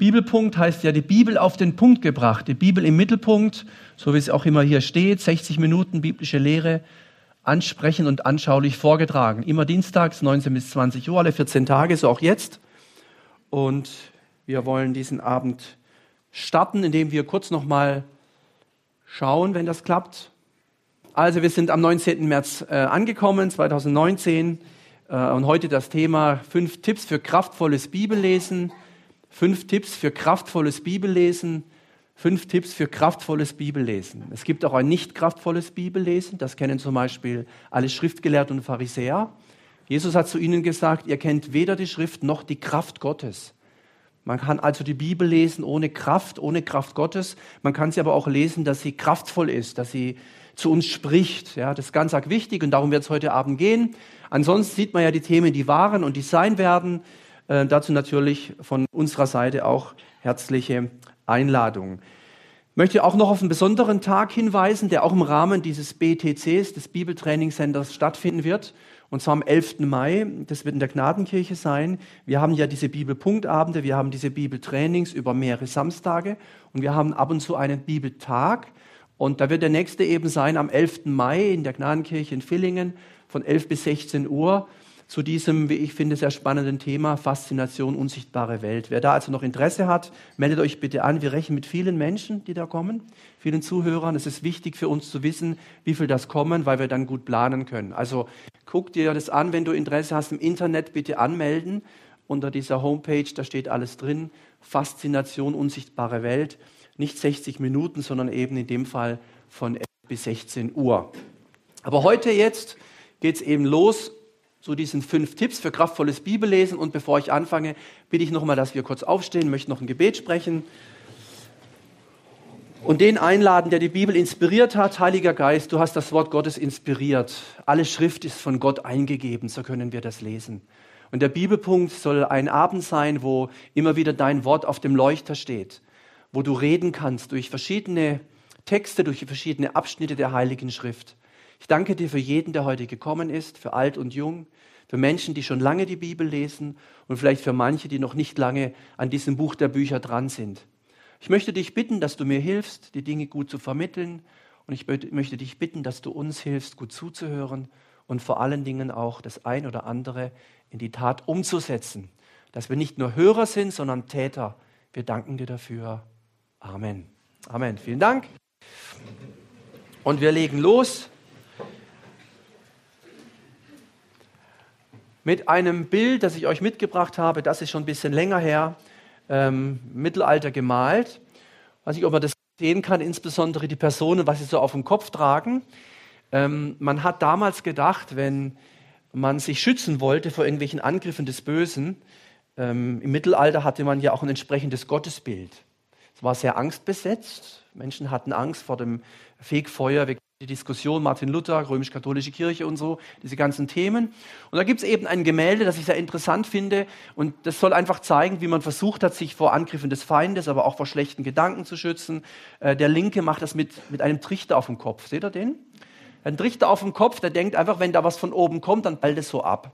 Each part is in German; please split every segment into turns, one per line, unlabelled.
Bibelpunkt heißt ja die Bibel auf den Punkt gebracht, die Bibel im Mittelpunkt, so wie es auch immer hier steht, 60 Minuten biblische Lehre, ansprechend und anschaulich vorgetragen. Immer dienstags 19 bis 20 Uhr, alle 14 Tage, so auch jetzt. Und wir wollen diesen Abend starten, indem wir kurz nochmal schauen, wenn das klappt. Also wir sind am 19. März äh, angekommen, 2019. Äh, und heute das Thema fünf Tipps für kraftvolles Bibellesen. Fünf Tipps für kraftvolles Bibellesen. Fünf Tipps für kraftvolles Bibellesen. Es gibt auch ein nicht kraftvolles Bibellesen. Das kennen zum Beispiel alle Schriftgelehrten und Pharisäer. Jesus hat zu ihnen gesagt, ihr kennt weder die Schrift noch die Kraft Gottes. Man kann also die Bibel lesen ohne Kraft, ohne Kraft Gottes. Man kann sie aber auch lesen, dass sie kraftvoll ist, dass sie zu uns spricht. Ja, das ist ganz arg wichtig und darum wird es heute Abend gehen. Ansonsten sieht man ja die Themen, die waren und die sein werden. Äh, dazu natürlich von unserer Seite auch herzliche Einladung. Ich möchte auch noch auf einen besonderen Tag hinweisen, der auch im Rahmen dieses BTCs, des Bibeltraining-Centers, stattfinden wird. Und zwar am 11. Mai. Das wird in der Gnadenkirche sein. Wir haben ja diese Bibelpunktabende, wir haben diese Bibeltrainings über mehrere Samstage und wir haben ab und zu einen Bibeltag. Und da wird der nächste eben sein am 11. Mai in der Gnadenkirche in Villingen von 11 bis 16 Uhr zu diesem, wie ich finde, sehr spannenden Thema Faszination unsichtbare Welt. Wer da also noch Interesse hat, meldet euch bitte an. Wir rechnen mit vielen Menschen, die da kommen, vielen Zuhörern. Es ist wichtig für uns zu wissen, wie viel das kommen, weil wir dann gut planen können. Also guck dir das an, wenn du Interesse hast im Internet, bitte anmelden. Unter dieser Homepage, da steht alles drin. Faszination unsichtbare Welt. Nicht 60 Minuten, sondern eben in dem Fall von 11 bis 16 Uhr. Aber heute jetzt geht es eben los zu diesen fünf Tipps für kraftvolles Bibellesen. Und bevor ich anfange, bitte ich nochmal, dass wir kurz aufstehen, möchte noch ein Gebet sprechen. Und den einladen, der die Bibel inspiriert hat, Heiliger Geist, du hast das Wort Gottes inspiriert. Alle Schrift ist von Gott eingegeben, so können wir das lesen. Und der Bibelpunkt soll ein Abend sein, wo immer wieder dein Wort auf dem Leuchter steht, wo du reden kannst durch verschiedene Texte, durch verschiedene Abschnitte der Heiligen Schrift. Ich danke dir für jeden, der heute gekommen ist, für alt und jung, für Menschen, die schon lange die Bibel lesen und vielleicht für manche, die noch nicht lange an diesem Buch der Bücher dran sind. Ich möchte dich bitten, dass du mir hilfst, die Dinge gut zu vermitteln und ich möchte dich bitten, dass du uns hilfst, gut zuzuhören und vor allen Dingen auch das ein oder andere in die Tat umzusetzen. Dass wir nicht nur Hörer sind, sondern Täter. Wir danken dir dafür. Amen. Amen. Vielen Dank. Und wir legen los. Mit einem Bild, das ich euch mitgebracht habe. Das ist schon ein bisschen länger her, ähm, Mittelalter gemalt. Ich weiß nicht, ob man das sehen kann, insbesondere die Personen, was sie so auf dem Kopf tragen. Ähm, man hat damals gedacht, wenn man sich schützen wollte vor irgendwelchen Angriffen des Bösen, ähm, im Mittelalter hatte man ja auch ein entsprechendes Gottesbild. Es war sehr angstbesetzt. Menschen hatten Angst vor dem Fegfeuer. Wir die Diskussion Martin Luther, römisch-katholische Kirche und so, diese ganzen Themen. Und da gibt es eben ein Gemälde, das ich sehr interessant finde und das soll einfach zeigen, wie man versucht hat, sich vor Angriffen des Feindes, aber auch vor schlechten Gedanken zu schützen. Äh, der Linke macht das mit, mit einem Trichter auf dem Kopf. Seht ihr den? Ein Trichter auf dem Kopf, der denkt einfach, wenn da was von oben kommt, dann ballt es so ab.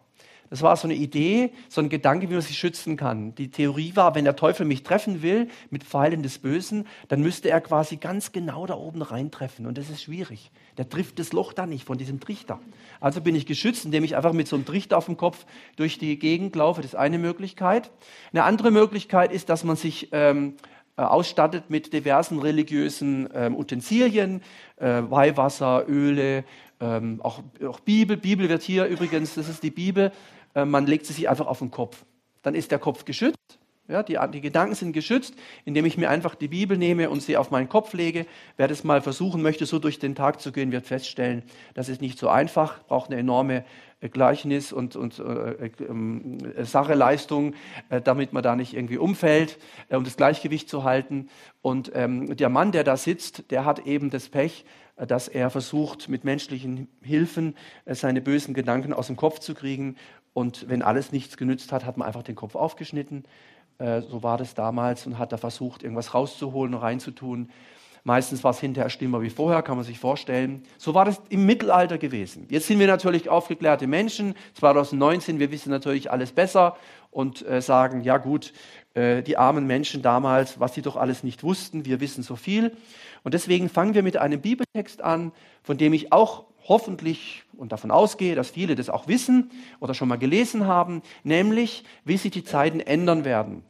Das war so eine Idee, so ein Gedanke, wie man sich schützen kann. Die Theorie war, wenn der Teufel mich treffen will mit Pfeilen des Bösen, dann müsste er quasi ganz genau da oben reintreffen. Und das ist schwierig. Der trifft das Loch da nicht von diesem Trichter. Also bin ich geschützt, indem ich einfach mit so einem Trichter auf dem Kopf durch die Gegend laufe. Das ist eine Möglichkeit. Eine andere Möglichkeit ist, dass man sich ähm, äh, ausstattet mit diversen religiösen ähm, Utensilien, äh, Weihwasser, Öle, ähm, auch, auch Bibel. Bibel wird hier übrigens, das ist die Bibel, man legt sie sich einfach auf den Kopf. Dann ist der Kopf geschützt. Ja, die, die, Gedanken sind geschützt, indem ich mir einfach die Bibel nehme und sie auf meinen Kopf lege. Wer das mal versuchen möchte, so durch den Tag zu gehen, wird feststellen, das ist nicht so einfach, braucht eine enorme äh, Gleichnis und, und äh, äh, Sache, Leistung, äh, damit man da nicht irgendwie umfällt, äh, um das Gleichgewicht zu halten. Und ähm, der Mann, der da sitzt, der hat eben das Pech, äh, dass er versucht, mit menschlichen Hilfen seine bösen Gedanken aus dem Kopf zu kriegen und wenn alles nichts genützt hat, hat man einfach den Kopf aufgeschnitten. Äh, so war das damals und hat da versucht, irgendwas rauszuholen reinzutun. Meistens war es hinterher schlimmer wie vorher, kann man sich vorstellen. So war das im Mittelalter gewesen. Jetzt sind wir natürlich aufgeklärte Menschen. 2019, wir wissen natürlich alles besser und äh, sagen, ja gut, äh, die armen Menschen damals, was sie doch alles nicht wussten. Wir wissen so viel. Und deswegen fangen wir mit einem Bibeltext an, von dem ich auch hoffentlich und davon ausgehe, dass viele das auch wissen oder schon mal gelesen haben, nämlich wie sich die Zeiten ändern werden.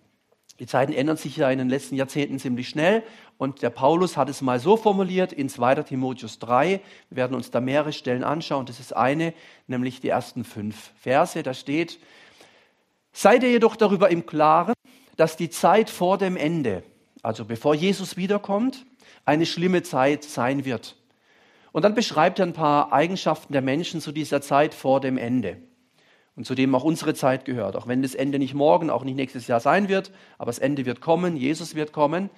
Die Zeiten ändern sich ja in den letzten Jahrzehnten ziemlich schnell und der Paulus hat es mal so formuliert in 2. Timotheus 3. Wir werden uns da mehrere Stellen anschauen. Das ist eine, nämlich die ersten fünf Verse. Da steht, seid ihr jedoch darüber im Klaren, dass die Zeit vor dem Ende, also bevor Jesus wiederkommt, eine schlimme Zeit sein wird. Und dann beschreibt er ein paar Eigenschaften der Menschen zu dieser Zeit vor dem Ende und zu dem auch unsere Zeit gehört. Auch wenn das Ende nicht morgen, auch nicht nächstes Jahr sein wird, aber das Ende wird kommen, Jesus wird kommen.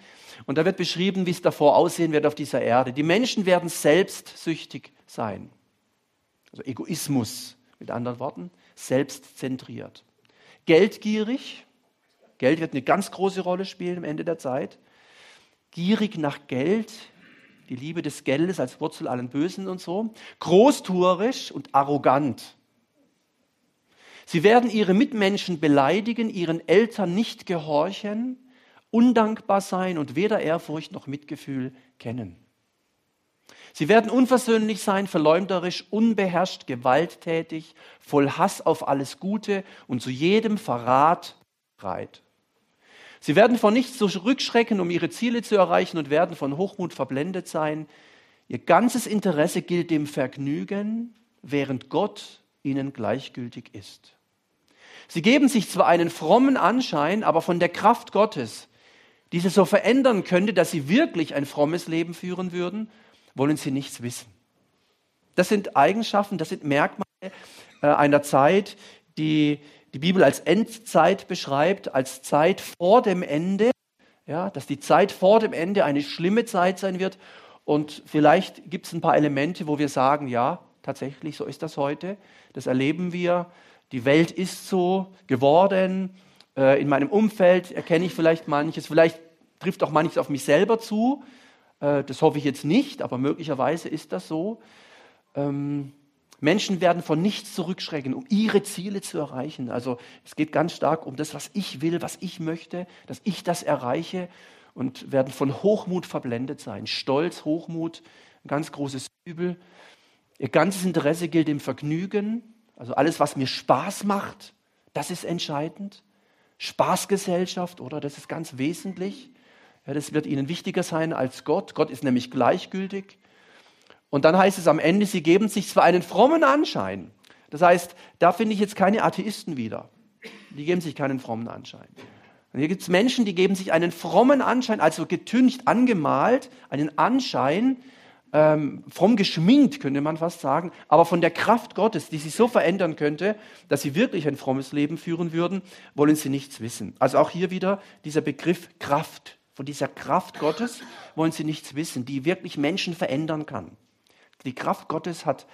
Und da wird beschrieben, wie es davor aussehen wird auf dieser Erde. Die Menschen werden selbstsüchtig sein. Also Egoismus, mit anderen Worten, selbstzentriert. Geldgierig, Geld wird eine ganz große Rolle spielen am Ende der Zeit. Gierig nach Geld, die Liebe des Geldes als Wurzel allen Bösen und so. Großtuerisch und arrogant. Sie werden ihre Mitmenschen beleidigen, ihren Eltern nicht gehorchen, undankbar sein und weder Ehrfurcht noch Mitgefühl kennen. Sie werden unversöhnlich sein, verleumderisch, unbeherrscht, gewalttätig, voll Hass auf alles Gute und zu jedem Verrat bereit. Sie werden vor nichts zurückschrecken, um ihre Ziele zu erreichen und werden von Hochmut verblendet sein. Ihr ganzes Interesse gilt dem Vergnügen, während Gott ihnen gleichgültig ist. Sie geben sich zwar einen frommen Anschein, aber von der Kraft Gottes, die sie so verändern könnte, dass sie wirklich ein frommes Leben führen würden, wollen sie nichts wissen. Das sind Eigenschaften, das sind Merkmale äh, einer Zeit, die die Bibel als Endzeit beschreibt, als Zeit vor dem Ende, ja, dass die Zeit vor dem Ende eine schlimme Zeit sein wird. Und vielleicht gibt es ein paar Elemente, wo wir sagen, ja, tatsächlich, so ist das heute. Das erleben wir. Die Welt ist so geworden. Äh, in meinem Umfeld erkenne ich vielleicht manches. Vielleicht trifft auch manches auf mich selber zu. Äh, das hoffe ich jetzt nicht, aber möglicherweise ist das so. Ähm, Menschen werden von nichts zurückschrecken, um ihre Ziele zu erreichen. Also es geht ganz stark um das, was ich will, was ich möchte, dass ich das erreiche und werden von Hochmut verblendet sein. Stolz, Hochmut, ein ganz großes Übel. Ihr ganzes Interesse gilt dem Vergnügen, also alles, was mir Spaß macht, das ist entscheidend. Spaßgesellschaft, oder? Das ist ganz wesentlich. Ja, das wird ihnen wichtiger sein als Gott. Gott ist nämlich gleichgültig. Und dann heißt es am Ende, sie geben sich zwar einen frommen Anschein. Das heißt, da finde ich jetzt keine Atheisten wieder. Die geben sich keinen frommen Anschein. Und hier gibt es Menschen, die geben sich einen frommen Anschein, also getüncht, angemalt, einen Anschein, ähm, fromm geschminkt, könnte man fast sagen, aber von der Kraft Gottes, die sie so verändern könnte, dass sie wirklich ein frommes Leben führen würden, wollen sie nichts wissen. Also auch hier wieder dieser Begriff Kraft. Von dieser Kraft Gottes wollen sie nichts wissen, die wirklich Menschen verändern kann. Die Kraft Gottes hat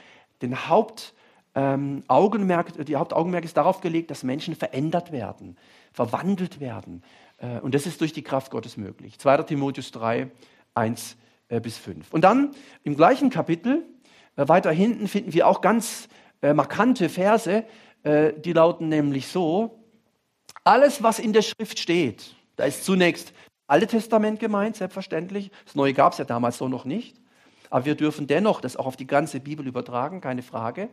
den Hauptaugenmerk, ähm, die Hauptaugenmerk ist darauf gelegt, dass Menschen verändert werden, verwandelt werden. Äh, und das ist durch die Kraft Gottes möglich. 2. Timotheus 3, 1 äh, bis 5. Und dann im gleichen Kapitel, äh, weiter hinten, finden wir auch ganz äh, markante Verse, äh, die lauten nämlich so, alles, was in der Schrift steht, da ist zunächst Alte Testament gemeint, selbstverständlich. Das Neue gab es ja damals so noch nicht. Aber wir dürfen dennoch das auch auf die ganze Bibel übertragen, keine Frage.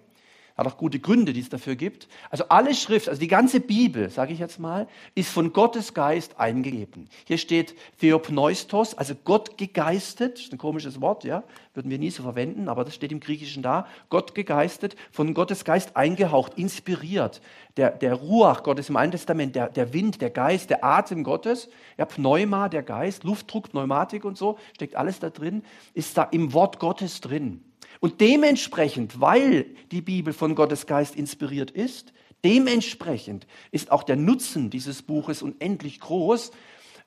Hat auch gute Gründe, die es dafür gibt. Also alle Schrift, also die ganze Bibel, sage ich jetzt mal, ist von Gottes Geist eingegeben. Hier steht Theopneustos, also Gott gegeistet, ist ein komisches Wort, ja, würden wir nie so verwenden, aber das steht im Griechischen da. Gott gegeistet, von Gottes Geist eingehaucht, inspiriert. Der, der Ruach Gottes im Alten Testament, der, der Wind, der Geist, der Atem Gottes, ja, Pneuma, der Geist, Luftdruck, Pneumatik und so, steckt alles da drin, ist da im Wort Gottes drin. Und dementsprechend, weil die Bibel von Gottes Geist inspiriert ist, dementsprechend ist auch der Nutzen dieses Buches unendlich groß.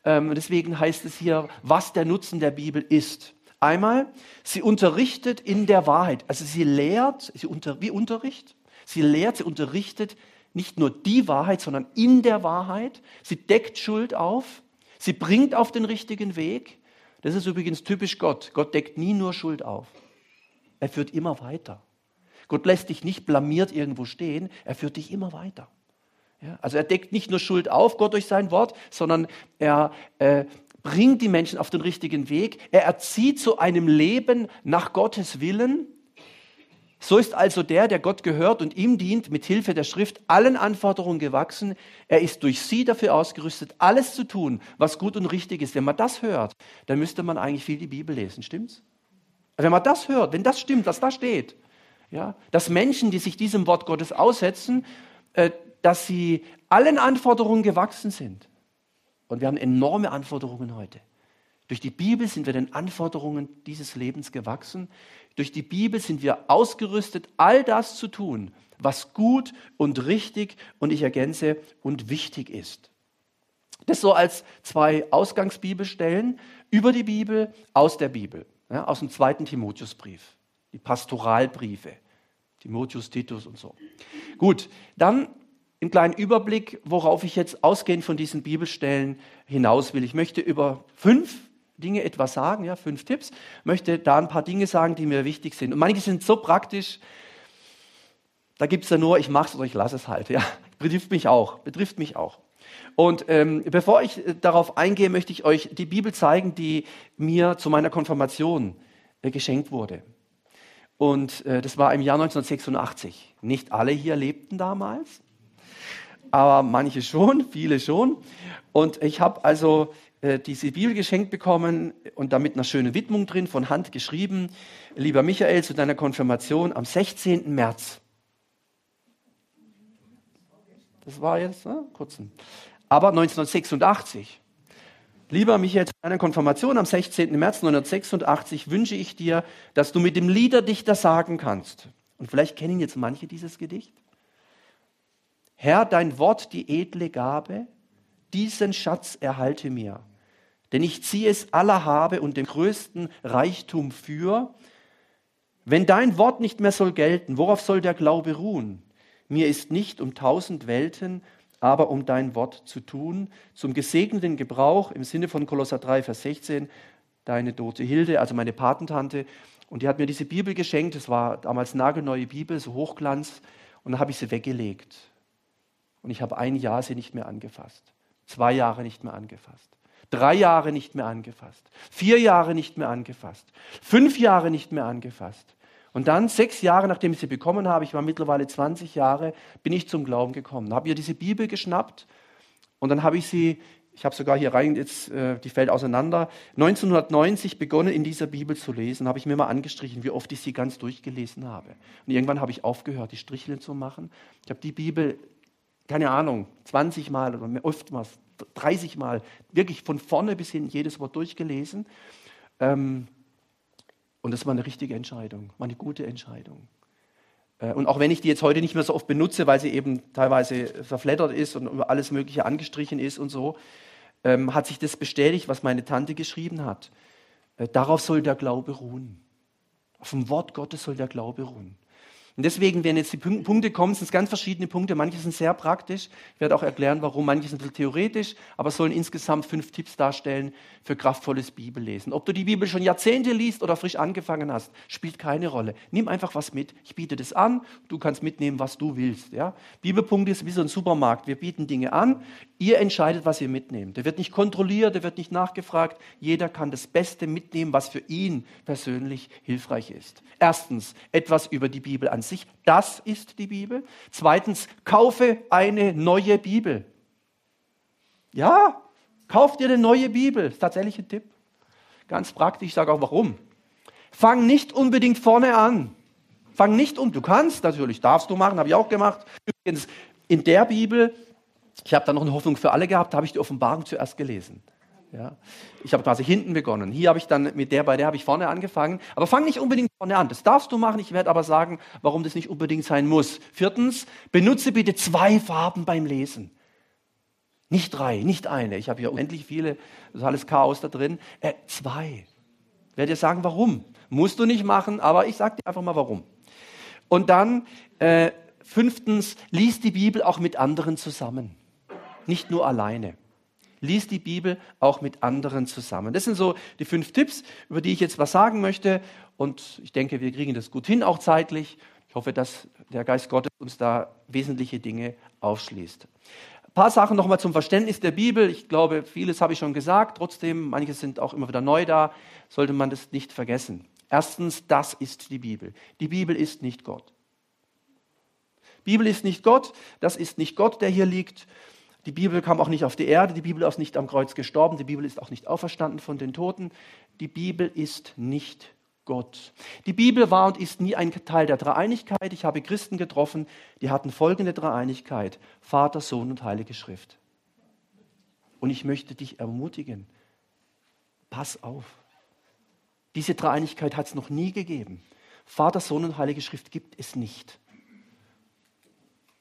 Ähm, deswegen heißt es hier, was der Nutzen der Bibel ist. Einmal, sie unterrichtet in der Wahrheit. Also sie lehrt, sie unter, wie Unterricht? Sie lehrt, sie unterrichtet nicht nur die Wahrheit, sondern in der Wahrheit. Sie deckt Schuld auf. Sie bringt auf den richtigen Weg. Das ist übrigens typisch Gott. Gott deckt nie nur Schuld auf. Er führt immer weiter. Gott lässt dich nicht blamiert irgendwo stehen, er führt dich immer weiter. Ja, also er deckt nicht nur Schuld auf, Gott durch sein Wort, sondern er äh, bringt die Menschen auf den richtigen Weg. Er erzieht zu einem Leben nach Gottes Willen. So ist also der, der Gott gehört und ihm dient, mit Hilfe der Schrift allen Anforderungen gewachsen. Er ist durch sie dafür ausgerüstet, alles zu tun, was gut und richtig ist. Wenn man das hört, dann müsste man eigentlich viel die Bibel lesen, stimmt's? Wenn man das hört, wenn das stimmt, was da steht, ja, dass Menschen, die sich diesem Wort Gottes aussetzen, äh, dass sie allen Anforderungen gewachsen sind. Und wir haben enorme Anforderungen heute. Durch die Bibel sind wir den Anforderungen dieses Lebens gewachsen. Durch die Bibel sind wir ausgerüstet, all das zu tun, was gut und richtig und ich ergänze und wichtig ist. Das so als zwei Ausgangsbibelstellen über die Bibel, aus der Bibel, ja, aus dem zweiten Timotheusbrief, die Pastoralbriefe, Timotheus, Titus und so. Gut, dann einen kleinen Überblick, worauf ich jetzt ausgehend von diesen Bibelstellen hinaus will. Ich möchte über fünf Dinge etwas sagen, ja, fünf Tipps, möchte da ein paar Dinge sagen, die mir wichtig sind. Und manche sind so praktisch, da gibt es ja nur, ich mache es oder ich lasse es halt. Ja. Betrifft mich auch, betrifft mich auch. Und ähm, bevor ich äh, darauf eingehe, möchte ich euch die Bibel zeigen, die mir zu meiner Konfirmation äh, geschenkt wurde. Und äh, das war im Jahr 1986. Nicht alle hier lebten damals, aber manche schon, viele schon. Und ich habe also äh, diese Bibel geschenkt bekommen und damit eine schöne Widmung drin, von Hand geschrieben. Lieber Michael, zu deiner Konfirmation am 16. März. Das war jetzt, ne? kurzen. Aber 1986. Lieber Michael, zu deiner Konfirmation am 16. März 1986 wünsche ich dir, dass du mit dem Liederdichter sagen kannst. Und vielleicht kennen jetzt manche dieses Gedicht. Herr, dein Wort, die edle Gabe, diesen Schatz erhalte mir denn ich ziehe es aller Habe und den größten Reichtum für. Wenn dein Wort nicht mehr soll gelten, worauf soll der Glaube ruhen? Mir ist nicht um tausend Welten, aber um dein Wort zu tun, zum gesegneten Gebrauch im Sinne von Kolosser 3, Vers 16, deine Dote Hilde, also meine Patentante, und die hat mir diese Bibel geschenkt, das war damals nagelneue Bibel, so Hochglanz, und dann habe ich sie weggelegt. Und ich habe ein Jahr sie nicht mehr angefasst, zwei Jahre nicht mehr angefasst. Drei Jahre nicht mehr angefasst. Vier Jahre nicht mehr angefasst. Fünf Jahre nicht mehr angefasst. Und dann, sechs Jahre nachdem ich sie bekommen habe, ich war mittlerweile 20 Jahre, bin ich zum Glauben gekommen. Habe ihr diese Bibel geschnappt und dann habe ich sie, ich habe sogar hier rein, jetzt, äh, die fällt auseinander, 1990 begonnen in dieser Bibel zu lesen, habe ich mir mal angestrichen, wie oft ich sie ganz durchgelesen habe. Und irgendwann habe ich aufgehört, die Stricheln zu machen. Ich habe die Bibel, keine Ahnung, 20 Mal oder oftmals 30 Mal wirklich von vorne bis hin jedes Wort durchgelesen. Ähm, und das war eine richtige Entscheidung, war eine gute Entscheidung. Äh, und auch wenn ich die jetzt heute nicht mehr so oft benutze, weil sie eben teilweise verflattert ist und über alles Mögliche angestrichen ist und so, ähm, hat sich das bestätigt, was meine Tante geschrieben hat. Äh, darauf soll der Glaube ruhen. Auf dem Wort Gottes soll der Glaube ruhen. Und deswegen, wenn jetzt die Punkte kommen, sind es ganz verschiedene Punkte. Manche sind sehr praktisch. Ich werde auch erklären, warum. Manche sind ein bisschen theoretisch, aber sollen insgesamt fünf Tipps darstellen für kraftvolles Bibellesen. Ob du die Bibel schon Jahrzehnte liest oder frisch angefangen hast, spielt keine Rolle. Nimm einfach was mit. Ich biete das an. Du kannst mitnehmen, was du willst. Ja? Bibelpunkt ist wie so ein Supermarkt. Wir bieten Dinge an. Ihr entscheidet, was ihr mitnehmt. Der wird nicht kontrolliert, der wird nicht nachgefragt. Jeder kann das Beste mitnehmen, was für ihn persönlich hilfreich ist. Erstens, etwas über die Bibel an sich. Das ist die Bibel. Zweitens, kaufe eine neue Bibel. Ja, kauf dir eine neue Bibel. Das ist tatsächlich ein Tipp. Ganz praktisch, ich sage auch warum. Fang nicht unbedingt vorne an. Fang nicht um. Du kannst natürlich, darfst du machen, habe ich auch gemacht. Übrigens, in der Bibel, ich habe da noch eine Hoffnung für alle gehabt, da habe ich die Offenbarung zuerst gelesen. Ja. Ich habe quasi hinten begonnen. Hier habe ich dann mit der, bei der habe ich vorne angefangen. Aber fang nicht unbedingt vorne an. Das darfst du machen. Ich werde aber sagen, warum das nicht unbedingt sein muss. Viertens, benutze bitte zwei Farben beim Lesen. Nicht drei, nicht eine. Ich habe hier unendlich viele, das ist alles Chaos da drin. Äh, zwei. Ich werde dir sagen, warum. Musst du nicht machen, aber ich sage dir einfach mal warum. Und dann, äh, fünftens, lies die Bibel auch mit anderen zusammen. Nicht nur alleine. Lies die Bibel auch mit anderen zusammen. Das sind so die fünf Tipps, über die ich jetzt was sagen möchte. Und ich denke, wir kriegen das gut hin, auch zeitlich. Ich hoffe, dass der Geist Gottes uns da wesentliche Dinge aufschließt. Ein paar Sachen nochmal zum Verständnis der Bibel. Ich glaube, vieles habe ich schon gesagt. Trotzdem, manche sind auch immer wieder neu da. Sollte man das nicht vergessen. Erstens, das ist die Bibel. Die Bibel ist nicht Gott. Bibel ist nicht Gott. Das ist nicht Gott, der hier liegt. Die Bibel kam auch nicht auf die Erde. Die Bibel ist nicht am Kreuz gestorben. Die Bibel ist auch nicht auferstanden von den Toten. Die Bibel ist nicht Gott. Die Bibel war und ist nie ein Teil der Dreieinigkeit. Ich habe Christen getroffen, die hatten folgende Dreieinigkeit. Vater, Sohn und Heilige Schrift. Und ich möchte dich ermutigen, pass auf. Diese Dreieinigkeit hat es noch nie gegeben. Vater, Sohn und Heilige Schrift gibt es nicht.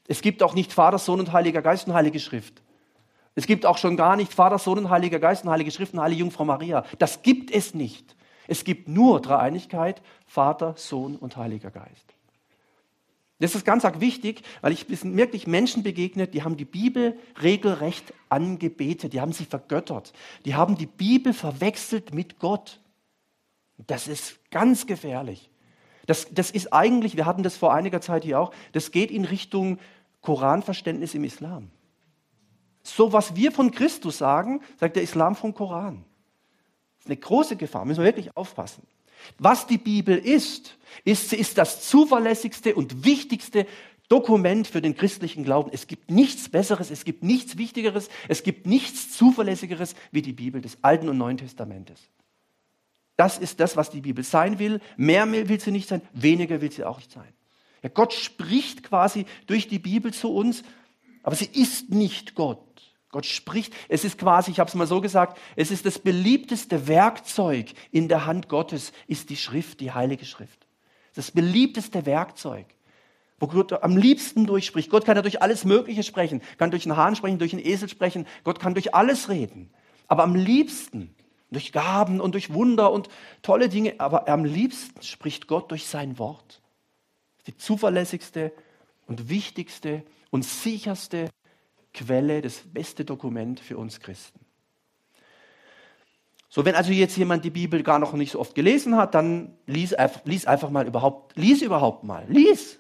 Es gibt auch nicht Vater, Sohn und Heiliger Geist und Heilige Schrift. Es gibt auch schon gar nicht Vater, Sohn und Heiliger Geist und Heilige Schrift und Heilige Jungfrau Maria. Das gibt es nicht. Es gibt nur Dreieinigkeit, Vater, Sohn und Heiliger Geist. Das ist ganz arg wichtig, weil ich bin wirklich Menschen begegnet, die haben die Bibel regelrecht angebetet, die haben sie vergöttert, die haben die Bibel verwechselt mit Gott. Das ist ganz gefährlich. Das, das ist eigentlich, wir hatten das vor einiger Zeit hier auch, das geht in Richtung Koranverständnis im Islam. So was wir von Christus sagen, sagt der Islam vom Koran. Das ist eine große Gefahr, müssen wir wirklich aufpassen. Was die Bibel ist, ist, sie ist das zuverlässigste und wichtigste Dokument für den christlichen Glauben. Es gibt nichts Besseres, es gibt nichts Wichtigeres, es gibt nichts Zuverlässigeres wie die Bibel des Alten und Neuen Testamentes. Das ist das, was die Bibel sein will. Mehr will sie nicht sein, weniger will sie auch nicht sein. Ja, Gott spricht quasi durch die Bibel zu uns, aber sie ist nicht Gott. Gott spricht, es ist quasi, ich habe es mal so gesagt, es ist das beliebteste Werkzeug in der Hand Gottes, ist die Schrift, die Heilige Schrift. Das beliebteste Werkzeug, wo Gott am liebsten durchspricht. Gott kann ja durch alles Mögliche sprechen, kann durch einen Hahn sprechen, durch einen Esel sprechen, Gott kann durch alles reden. Aber am liebsten, durch Gaben und durch Wunder und tolle Dinge, aber am liebsten spricht Gott durch sein Wort. Die zuverlässigste und wichtigste und sicherste Quelle, das beste Dokument für uns Christen. So, wenn also jetzt jemand die Bibel gar noch nicht so oft gelesen hat, dann lies, lies einfach mal überhaupt, lies überhaupt mal, lies.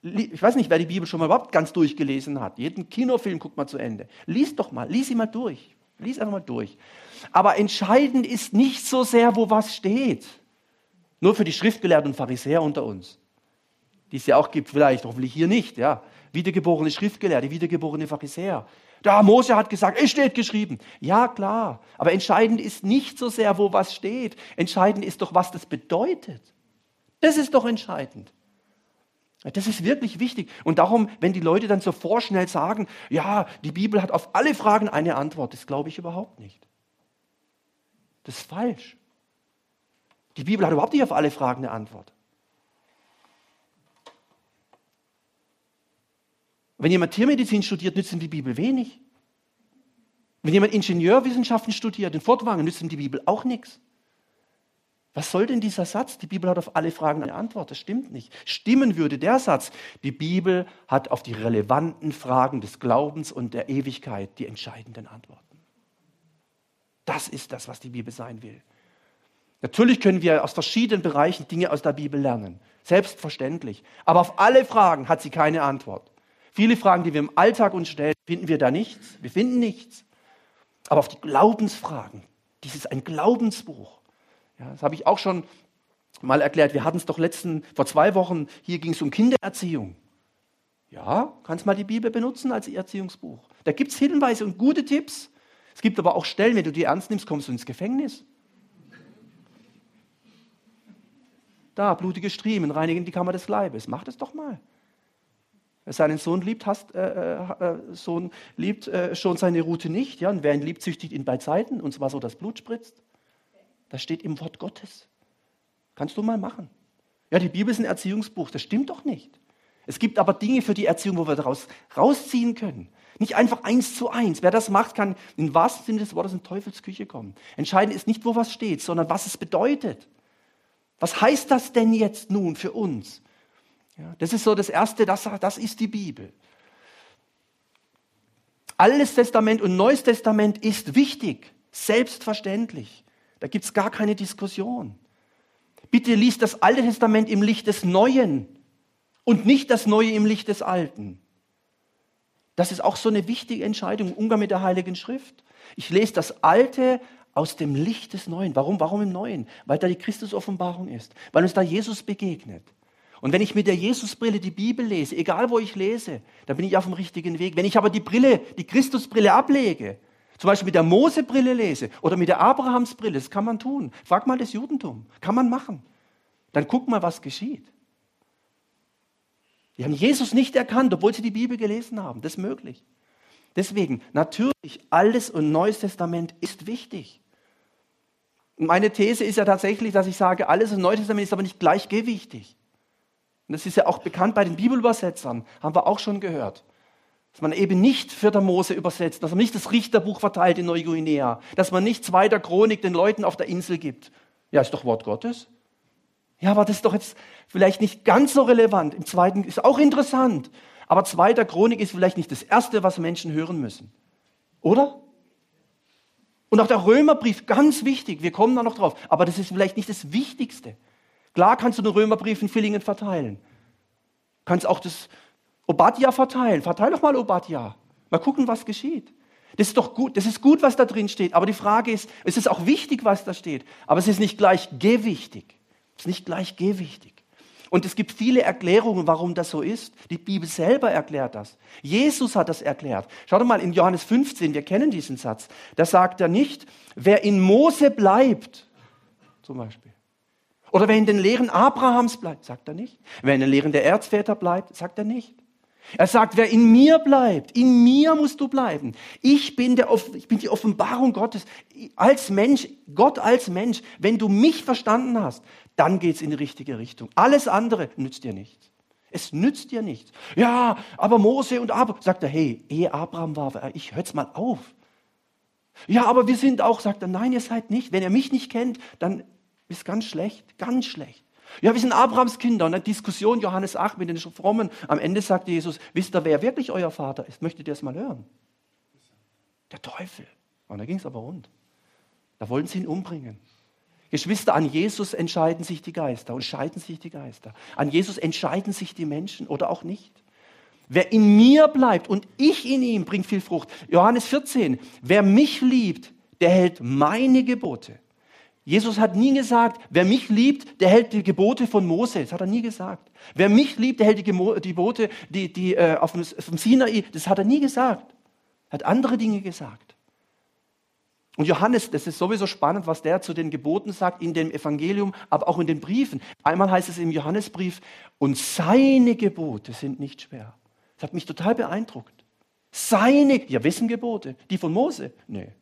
Ich weiß nicht, wer die Bibel schon mal überhaupt ganz durchgelesen hat. Jeden Kinofilm guckt mal zu Ende. Lies doch mal, lies sie mal durch. Lies einfach mal durch. Aber entscheidend ist nicht so sehr, wo was steht. Nur für die Schriftgelehrten und Pharisäer unter uns. Die es ja auch gibt, vielleicht, hoffentlich hier nicht, ja wiedergeborene Schriftgelehrte, wiedergeborene Pharisäer. Da Mose hat gesagt, es steht geschrieben. Ja, klar. Aber entscheidend ist nicht so sehr, wo was steht. Entscheidend ist doch, was das bedeutet. Das ist doch entscheidend. Das ist wirklich wichtig. Und darum, wenn die Leute dann so vorschnell sagen, ja, die Bibel hat auf alle Fragen eine Antwort, das glaube ich überhaupt nicht. Das ist falsch. Die Bibel hat überhaupt nicht auf alle Fragen eine Antwort. Wenn jemand Tiermedizin studiert, nützt ihm die Bibel wenig. Wenn jemand Ingenieurwissenschaften studiert in Fortwangen, nützt ihm die Bibel auch nichts. Was soll denn dieser Satz? Die Bibel hat auf alle Fragen eine Antwort. Das stimmt nicht. Stimmen würde der Satz, die Bibel hat auf die relevanten Fragen des Glaubens und der Ewigkeit die entscheidenden Antworten. Das ist das, was die Bibel sein will. Natürlich können wir aus verschiedenen Bereichen Dinge aus der Bibel lernen. Selbstverständlich. Aber auf alle Fragen hat sie keine Antwort. Viele Fragen, die wir im Alltag uns stellen, finden wir da nichts. Wir finden nichts. Aber auf die Glaubensfragen, dies ist ein Glaubensbuch. Ja, das habe ich auch schon mal erklärt. Wir hatten es doch letzten, vor zwei Wochen, hier ging es um Kindererziehung. Ja, kannst mal die Bibel benutzen als Erziehungsbuch. Da gibt es Hinweise und gute Tipps. Es gibt aber auch Stellen, wenn du die ernst nimmst, kommst du ins Gefängnis. Da, blutige Striemen reinigen die Kammer des Leibes. Mach das doch mal. Wer seinen Sohn liebt, hasst, äh, äh, äh, Sohn liebt äh, schon seine Route nicht. Ja? Und wer ihn liebt, züchtigt ihn bei Zeiten, und zwar so, dass Blut spritzt. Das steht im Wort Gottes. Kannst du mal machen. Ja, die Bibel ist ein Erziehungsbuch, das stimmt doch nicht. Es gibt aber Dinge für die Erziehung, wo wir daraus rausziehen können. Nicht einfach eins zu eins. Wer das macht, kann im wahrsten Sinne des Wortes in Teufelsküche kommen. Entscheidend ist nicht, wo was steht, sondern was es bedeutet. Was heißt das denn jetzt nun für uns? Ja, das ist so das Erste, das, das ist die Bibel. Altes Testament und Neues Testament ist wichtig, selbstverständlich. Da gibt es gar keine Diskussion. Bitte liest das Alte Testament im Licht des Neuen und nicht das Neue im Licht des Alten. Das ist auch so eine wichtige Entscheidung im Umgang mit der Heiligen Schrift. Ich lese das Alte aus dem Licht des Neuen. Warum? Warum im Neuen? Weil da die Christusoffenbarung ist, weil uns da Jesus begegnet. Und wenn ich mit der Jesusbrille die Bibel lese, egal wo ich lese, dann bin ich auf dem richtigen Weg. Wenn ich aber die Brille, die Christusbrille ablege, zum Beispiel mit der Mosebrille lese oder mit der Abrahamsbrille, das kann man tun. Frag mal das Judentum, kann man machen. Dann guck mal, was geschieht. Die haben Jesus nicht erkannt, obwohl sie die Bibel gelesen haben. Das ist möglich. Deswegen, natürlich, Altes und Neues Testament ist wichtig. Meine These ist ja tatsächlich, dass ich sage, Alles und Neues Testament ist aber nicht gleichgewichtig. Und das ist ja auch bekannt bei den Bibelübersetzern, haben wir auch schon gehört. Dass man eben nicht Vierter Mose übersetzt, dass man nicht das Richterbuch verteilt in Neuguinea, dass man nicht Zweiter Chronik den Leuten auf der Insel gibt. Ja, ist doch Wort Gottes. Ja, aber das ist doch jetzt vielleicht nicht ganz so relevant. Im zweiten ist auch interessant. Aber zweiter Chronik ist vielleicht nicht das erste, was Menschen hören müssen. Oder? Und auch der Römerbrief, ganz wichtig, wir kommen da noch drauf. Aber das ist vielleicht nicht das Wichtigste. Klar kannst du den Römerbrief in Villingen verteilen. Kannst auch das Obadja verteilen. Verteil doch mal Obadja. Mal gucken, was geschieht. Das ist doch gut. Das ist gut, was da drin steht. Aber die Frage ist, es ist auch wichtig, was da steht. Aber es ist nicht gleich gewichtig. Es ist nicht gleich gewichtig. Und es gibt viele Erklärungen, warum das so ist. Die Bibel selber erklärt das. Jesus hat das erklärt. Schaut mal in Johannes 15, wir kennen diesen Satz. Da sagt er nicht, wer in Mose bleibt, zum Beispiel, oder wer in den Lehren Abrahams bleibt, sagt er nicht. Wer in den Lehren der Erzväter bleibt, sagt er nicht. Er sagt, wer in mir bleibt, in mir musst du bleiben. Ich bin, der, ich bin die Offenbarung Gottes als Mensch, Gott als Mensch. Wenn du mich verstanden hast, dann geht's in die richtige Richtung. Alles andere nützt dir nichts. Es nützt dir nichts. Ja, aber Mose und Abraham, sagt er, hey, ehe Abraham war, ich hör's mal auf. Ja, aber wir sind auch, sagt er, nein, ihr seid nicht. Wenn ihr mich nicht kennt, dann ist ganz schlecht, ganz schlecht. Ja, wir sind Abrahams Kinder. Und eine Diskussion, Johannes 8 mit den Frommen. Am Ende sagt Jesus, wisst ihr, wer wirklich euer Vater ist? Möchtet ihr es mal hören? Der Teufel. Und da ging es aber rund. Da wollten sie ihn umbringen. Geschwister, an Jesus entscheiden sich die Geister und scheiden sich die Geister. An Jesus entscheiden sich die Menschen oder auch nicht. Wer in mir bleibt und ich in ihm, bringt viel Frucht. Johannes 14, wer mich liebt, der hält meine Gebote. Jesus hat nie gesagt, wer mich liebt, der hält die Gebote von Mose. Das hat er nie gesagt. Wer mich liebt, der hält die Gebote die, die, äh, auf, dem, auf Sinai. Das hat er nie gesagt. Er hat andere Dinge gesagt. Und Johannes, das ist sowieso spannend, was der zu den Geboten sagt in dem Evangelium, aber auch in den Briefen. Einmal heißt es im Johannesbrief, und seine Gebote sind nicht schwer. Das hat mich total beeindruckt. Seine, ja, wessen Gebote? Die von Mose? Nee.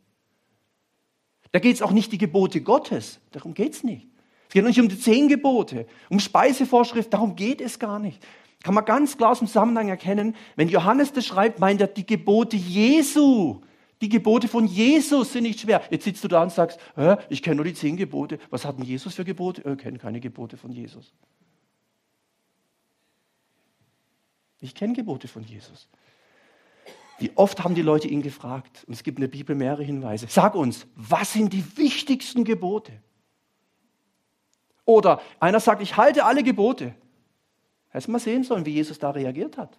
Da geht es auch nicht die Gebote Gottes. Darum geht es nicht. Es geht nicht um die zehn Gebote, um Speisevorschrift. Darum geht es gar nicht. Kann man ganz klar aus dem Zusammenhang erkennen. Wenn Johannes das schreibt, meint er die Gebote Jesu. Die Gebote von Jesus sind nicht schwer. Jetzt sitzt du da und sagst, ich kenne nur die zehn Gebote. Was hat denn Jesus für Gebote? Ich kenne keine Gebote von Jesus. Ich kenne Gebote von Jesus. Wie oft haben die Leute ihn gefragt? Und es gibt in der Bibel mehrere Hinweise. Sag uns, was sind die wichtigsten Gebote? Oder einer sagt, ich halte alle Gebote. Hättest mal sehen sollen, wie Jesus da reagiert hat.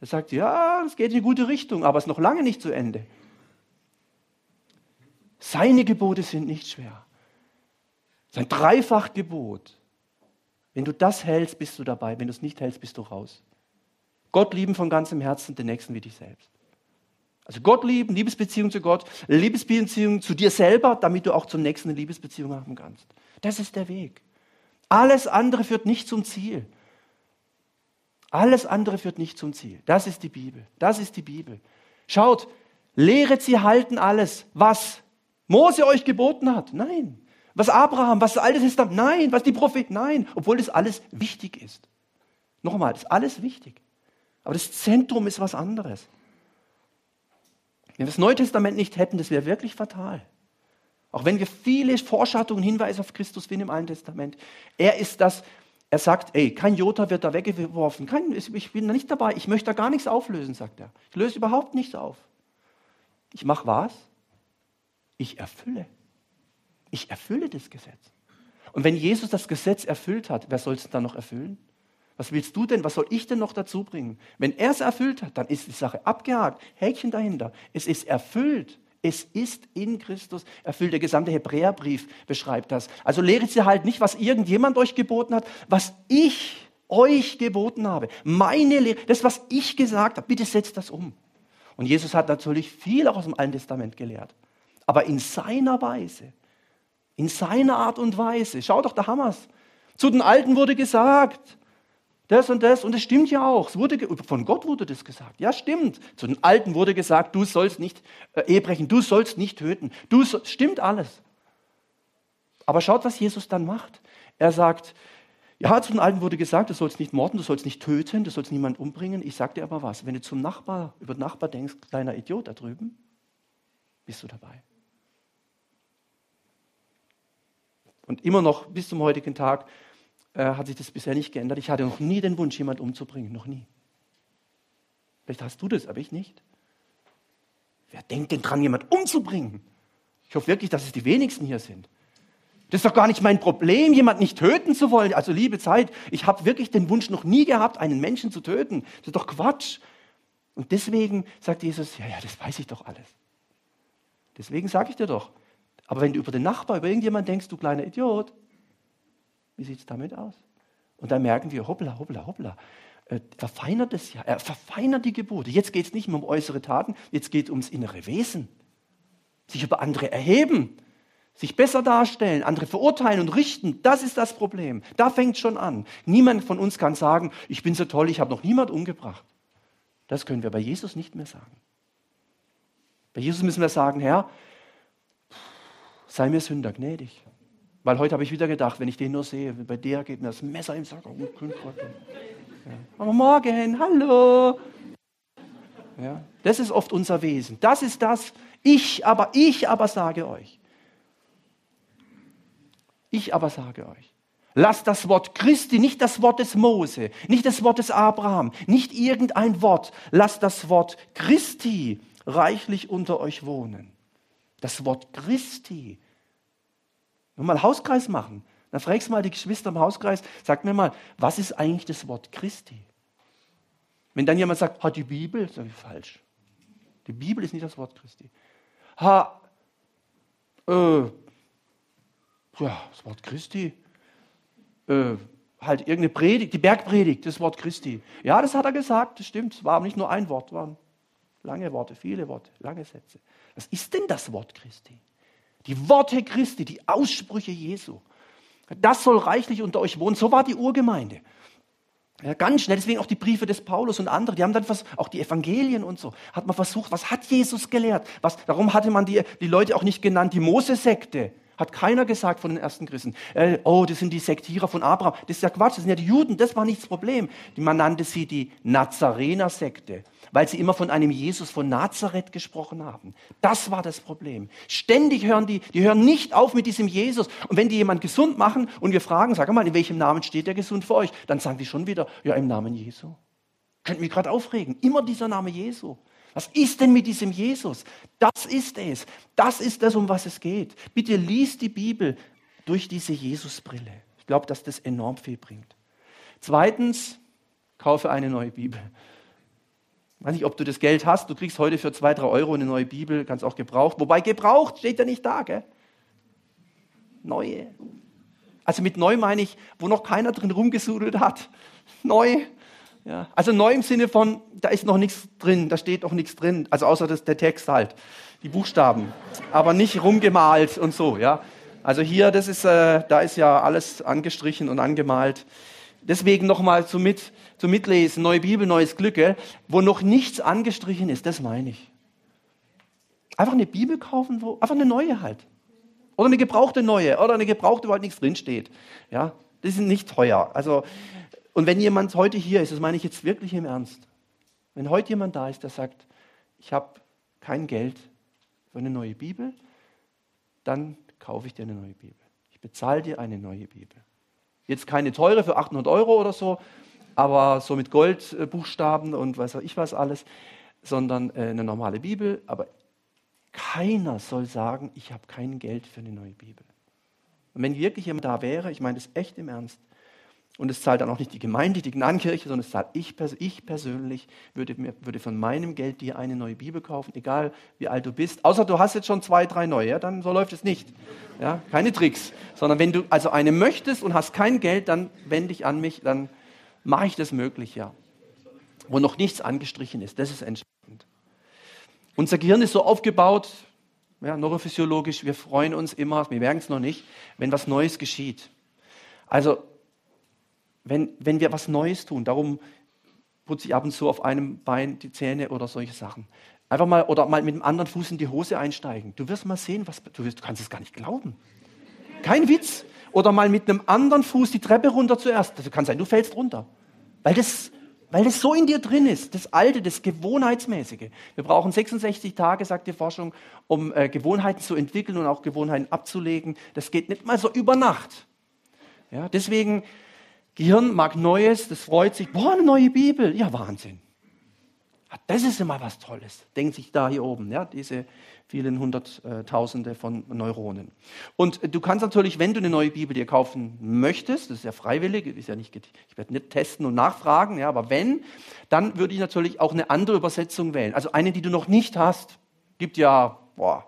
Der sagt, ja, es geht in die gute Richtung, aber es ist noch lange nicht zu Ende. Seine Gebote sind nicht schwer. Sein Dreifachgebot. Wenn du das hältst, bist du dabei. Wenn du es nicht hältst, bist du raus. Gott lieben von ganzem Herzen, den Nächsten wie dich selbst. Also Gott lieben, Liebesbeziehung zu Gott, Liebesbeziehung zu dir selber, damit du auch zum Nächsten eine Liebesbeziehung haben kannst. Das ist der Weg. Alles andere führt nicht zum Ziel. Alles andere führt nicht zum Ziel. Das ist die Bibel. Das ist die Bibel. Schaut, lehret sie halten alles, was Mose euch geboten hat. Nein. Was Abraham, was das Alte Testament, nein. Was die Propheten, nein. Obwohl das alles wichtig ist. Nochmal, das ist alles wichtig. Aber das Zentrum ist was anderes. Wenn wir das Neue Testament nicht hätten, das wäre wirklich fatal. Auch wenn wir viele Vorschattungen, Hinweise auf Christus finden im Alten Testament. Er ist das, er sagt, ey, kein Jota wird da weggeworfen. Kein, ich bin da nicht dabei. Ich möchte da gar nichts auflösen, sagt er. Ich löse überhaupt nichts auf. Ich mache was? Ich erfülle. Ich erfülle das Gesetz. Und wenn Jesus das Gesetz erfüllt hat, wer soll es dann noch erfüllen? Was willst du denn? Was soll ich denn noch dazu bringen? Wenn er es erfüllt hat, dann ist die Sache abgehakt. Häkchen dahinter. Es ist erfüllt. Es ist in Christus erfüllt. Der gesamte Hebräerbrief beschreibt das. Also lehret sie halt nicht, was irgendjemand euch geboten hat, was ich euch geboten habe. Meine Lehre, das, was ich gesagt habe, bitte setzt das um. Und Jesus hat natürlich viel auch aus dem Alten Testament gelehrt. Aber in seiner Weise. In seiner Art und Weise. Schau doch, da es. Zu den Alten wurde gesagt, das und das, und es stimmt ja auch. Es wurde, von Gott wurde das gesagt. Ja, stimmt. Zu den Alten wurde gesagt, du sollst nicht äh, brechen, du sollst nicht töten. Du soll, stimmt alles. Aber schaut, was Jesus dann macht. Er sagt, ja, zu den Alten wurde gesagt, du sollst nicht morden, du sollst nicht töten, du sollst niemanden umbringen. Ich sag dir aber was, wenn du zum Nachbar, über den Nachbar denkst, kleiner Idiot da drüben, bist du dabei. Und immer noch bis zum heutigen Tag äh, hat sich das bisher nicht geändert. Ich hatte noch nie den Wunsch, jemanden umzubringen. Noch nie. Vielleicht hast du das, aber ich nicht. Wer denkt denn dran, jemanden umzubringen? Ich hoffe wirklich, dass es die wenigsten hier sind. Das ist doch gar nicht mein Problem, jemanden nicht töten zu wollen. Also liebe Zeit, ich habe wirklich den Wunsch noch nie gehabt, einen Menschen zu töten. Das ist doch Quatsch. Und deswegen sagt Jesus, ja, ja, das weiß ich doch alles. Deswegen sage ich dir doch. Aber wenn du über den Nachbar, über irgendjemanden denkst, du kleiner Idiot, wie sieht es damit aus? Und dann merken wir, hoppla, hoppla, hoppla. Er verfeinert es ja. Er verfeinert die Gebote. Jetzt geht es nicht mehr um äußere Taten, jetzt geht es ums innere Wesen. Sich über andere erheben, sich besser darstellen, andere verurteilen und richten. Das ist das Problem. Da fängt schon an. Niemand von uns kann sagen, ich bin so toll, ich habe noch niemand umgebracht. Das können wir bei Jesus nicht mehr sagen. Bei Jesus müssen wir sagen, Herr, sei mir Sünder gnädig. Weil heute habe ich wieder gedacht, wenn ich den nur sehe, bei der geht mir das Messer im Sack. Oh, ja. Aber morgen, hallo. Ja, das ist oft unser Wesen. Das ist das. Ich aber, ich aber sage euch. Ich aber sage euch. Lasst das Wort Christi, nicht das Wort des Mose, nicht das Wort des Abraham, nicht irgendein Wort. Lasst das Wort Christi reichlich unter euch wohnen. Das Wort Christi und mal Hauskreis machen. Dann fragst du mal die Geschwister im Hauskreis, sag mir mal, was ist eigentlich das Wort Christi? Wenn dann jemand sagt, hat die Bibel, sage ich falsch. Die Bibel ist nicht das Wort Christi. Ha, äh, ja, das Wort Christi, äh, halt irgendeine Predigt, die Bergpredigt, das Wort Christi. Ja, das hat er gesagt, das stimmt. Es war nicht nur ein Wort, waren lange Worte, viele Worte, lange Sätze. Was ist denn das Wort Christi? Die Worte Christi, die Aussprüche Jesu. Das soll reichlich unter euch wohnen. So war die Urgemeinde. Ja, ganz schnell, deswegen auch die Briefe des Paulus und andere, die haben dann was, auch die Evangelien und so, hat man versucht, was hat Jesus gelehrt? Was, darum hatte man die, die Leute auch nicht genannt, die Mose-Sekte. Hat keiner gesagt von den ersten Christen. Äh, oh, das sind die Sektierer von Abraham. Das ist ja Quatsch, das sind ja die Juden, das war nicht das Problem. Man nannte sie die Nazarener-Sekte, weil sie immer von einem Jesus von Nazareth gesprochen haben. Das war das Problem. Ständig hören die, die hören nicht auf mit diesem Jesus. Und wenn die jemand gesund machen und wir fragen, sag mal, in welchem Namen steht der gesund für euch? Dann sagen die schon wieder, ja, im Namen Jesu. Könnt mich gerade aufregen. Immer dieser Name Jesu. Was ist denn mit diesem Jesus? Das ist es. Das ist das, um was es geht. Bitte lies die Bibel durch diese Jesusbrille. Ich glaube, dass das enorm viel bringt. Zweitens, kaufe eine neue Bibel. Ich weiß nicht, ob du das Geld hast. Du kriegst heute für zwei, drei Euro eine neue Bibel, ganz auch gebraucht. Wobei gebraucht steht ja nicht da, gell? Neue. Also mit neu meine ich, wo noch keiner drin rumgesudelt hat. Neu. Ja, also neu im Sinne von, da ist noch nichts drin, da steht noch nichts drin, also außer das, der Text halt, die Buchstaben, aber nicht rumgemalt und so, ja. Also hier, das ist, äh, da ist ja alles angestrichen und angemalt. Deswegen nochmal zum, Mit, zum Mitlesen, neue Bibel, neues Glück, gell? wo noch nichts angestrichen ist, das meine ich. Einfach eine Bibel kaufen, wo, einfach eine neue halt. Oder eine gebrauchte neue, oder eine gebrauchte, wo halt nichts drinsteht. Ja, die sind nicht teuer. Also und wenn jemand heute hier ist, das meine ich jetzt wirklich im Ernst, wenn heute jemand da ist, der sagt, ich habe kein Geld für eine neue Bibel, dann kaufe ich dir eine neue Bibel. Ich bezahle dir eine neue Bibel. Jetzt keine teure für 800 Euro oder so, aber so mit Goldbuchstaben und weiß ich was alles, sondern äh, eine normale Bibel. Aber keiner soll sagen, ich habe kein Geld für eine neue Bibel. Und wenn wirklich jemand da wäre, ich meine das echt im Ernst, Und es zahlt dann auch nicht die Gemeinde, die Gnadenkirche, sondern es zahlt ich, ich persönlich, würde, mir, würde von meinem Geld dir eine neue Bibel kaufen, egal wie alt du bist. Außer du hast jetzt schon zwei, drei neue, ja, dann so läuft es nicht. Ja, keine Tricks. Sondern wenn du also eine möchtest und hast kein Geld, dann wende dich an mich, dann mache ich das möglich, ja. Wo noch nichts angestrichen ist, das ist entscheidend. Unser Gehirn ist so aufgebaut, ja, neurophysiologisch, wir freuen uns immer, wir merken es noch nicht, wenn was Neues geschieht. Also wenn, wenn wir was Neues tun. Darum putze ich ab und zu auf einem Bein die Zähne oder solche Sachen. Einfach mal oder mal mit dem anderen Fuß in die Hose einsteigen. Du wirst mal sehen, was du, wirst, du kannst es gar nicht glauben. Kein Witz. Oder mal mit einem anderen Fuß die Treppe runter zuerst. Das kann sein, du fällst runter. Weil das, weil das so in dir drin ist, das Alte, das Gewohnheitsmäßige. Wir brauchen 66 Tage, sagt die Forschung, um äh, Gewohnheiten zu entwickeln und auch Gewohnheiten abzulegen. Das geht nicht mal so über Nacht. Ja, deswegen Gehirn mag Neues, das freut sich. Boah, eine neue Bibel. Ja, Wahnsinn. Das ist immer was Tolles, denkt sich da hier oben, ja, diese vielen Hunderttausende von Neuronen. Und du kannst natürlich, wenn du eine neue Bibel dir kaufen möchtest, das ist ja freiwillig, ist ja nicht, ich werde nicht testen und nachfragen, ja, aber wenn, dann würde ich natürlich auch eine andere Übersetzung wählen. Also eine, die du noch nicht hast. Gibt ja, boah,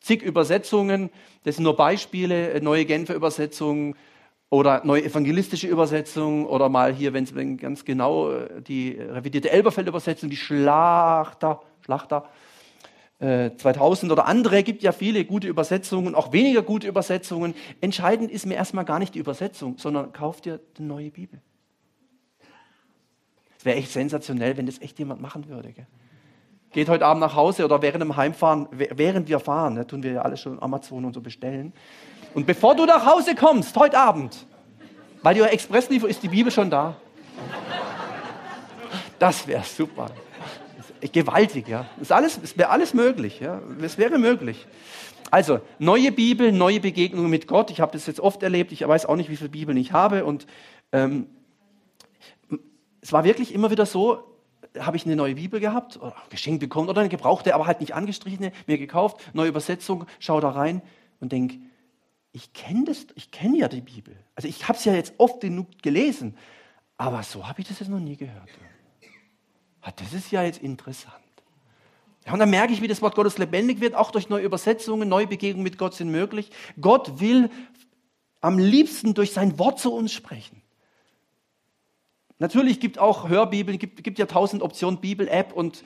zig Übersetzungen, das sind nur Beispiele, neue Genfer Übersetzung, oder neue evangelistische Übersetzung oder mal hier, wenn es ganz genau äh, die revidierte Elberfeld-Übersetzung, die Schlachter, Schlachter äh, 2000 oder andere, gibt ja viele gute Übersetzungen, auch weniger gute Übersetzungen. Entscheidend ist mir erstmal gar nicht die Übersetzung, sondern kauf dir eine neue Bibel. Es wäre echt sensationell, wenn das echt jemand machen würde. Gell? Geht heute Abend nach Hause oder während dem Heimfahren, während wir fahren, ne, tun wir ja alles schon Amazon und so bestellen und bevor du nach Hause kommst, heute Abend, weil du Expressliefer ist die Bibel schon da. Das wäre super. Gewaltig, ja. Das es wäre alles möglich, ja. Es wäre möglich. Also, neue Bibel, neue Begegnungen mit Gott. Ich habe das jetzt oft erlebt. Ich weiß auch nicht, wie viele Bibeln ich habe. Und ähm, es war wirklich immer wieder so, habe ich eine neue Bibel gehabt, oder geschenkt bekommen, oder eine gebrauchte, aber halt nicht angestrichene, mir gekauft, neue Übersetzung, schau da rein und denke, ich kenne das, ja die Bibel. Also ich habe es ja jetzt oft genug gelesen, aber so habe ich das jetzt noch nie gehört. Ja, das ist ja jetzt interessant. Ja, und dann merke ich, wie das Wort Gottes lebendig wird, auch durch neue Übersetzungen, neue Begegnungen mit Gott sind möglich. Gott will am liebsten durch sein Wort zu uns sprechen. Natürlich gibt auch Hörbibeln, gibt, gibt ja tausend Optionen, Bibel-App und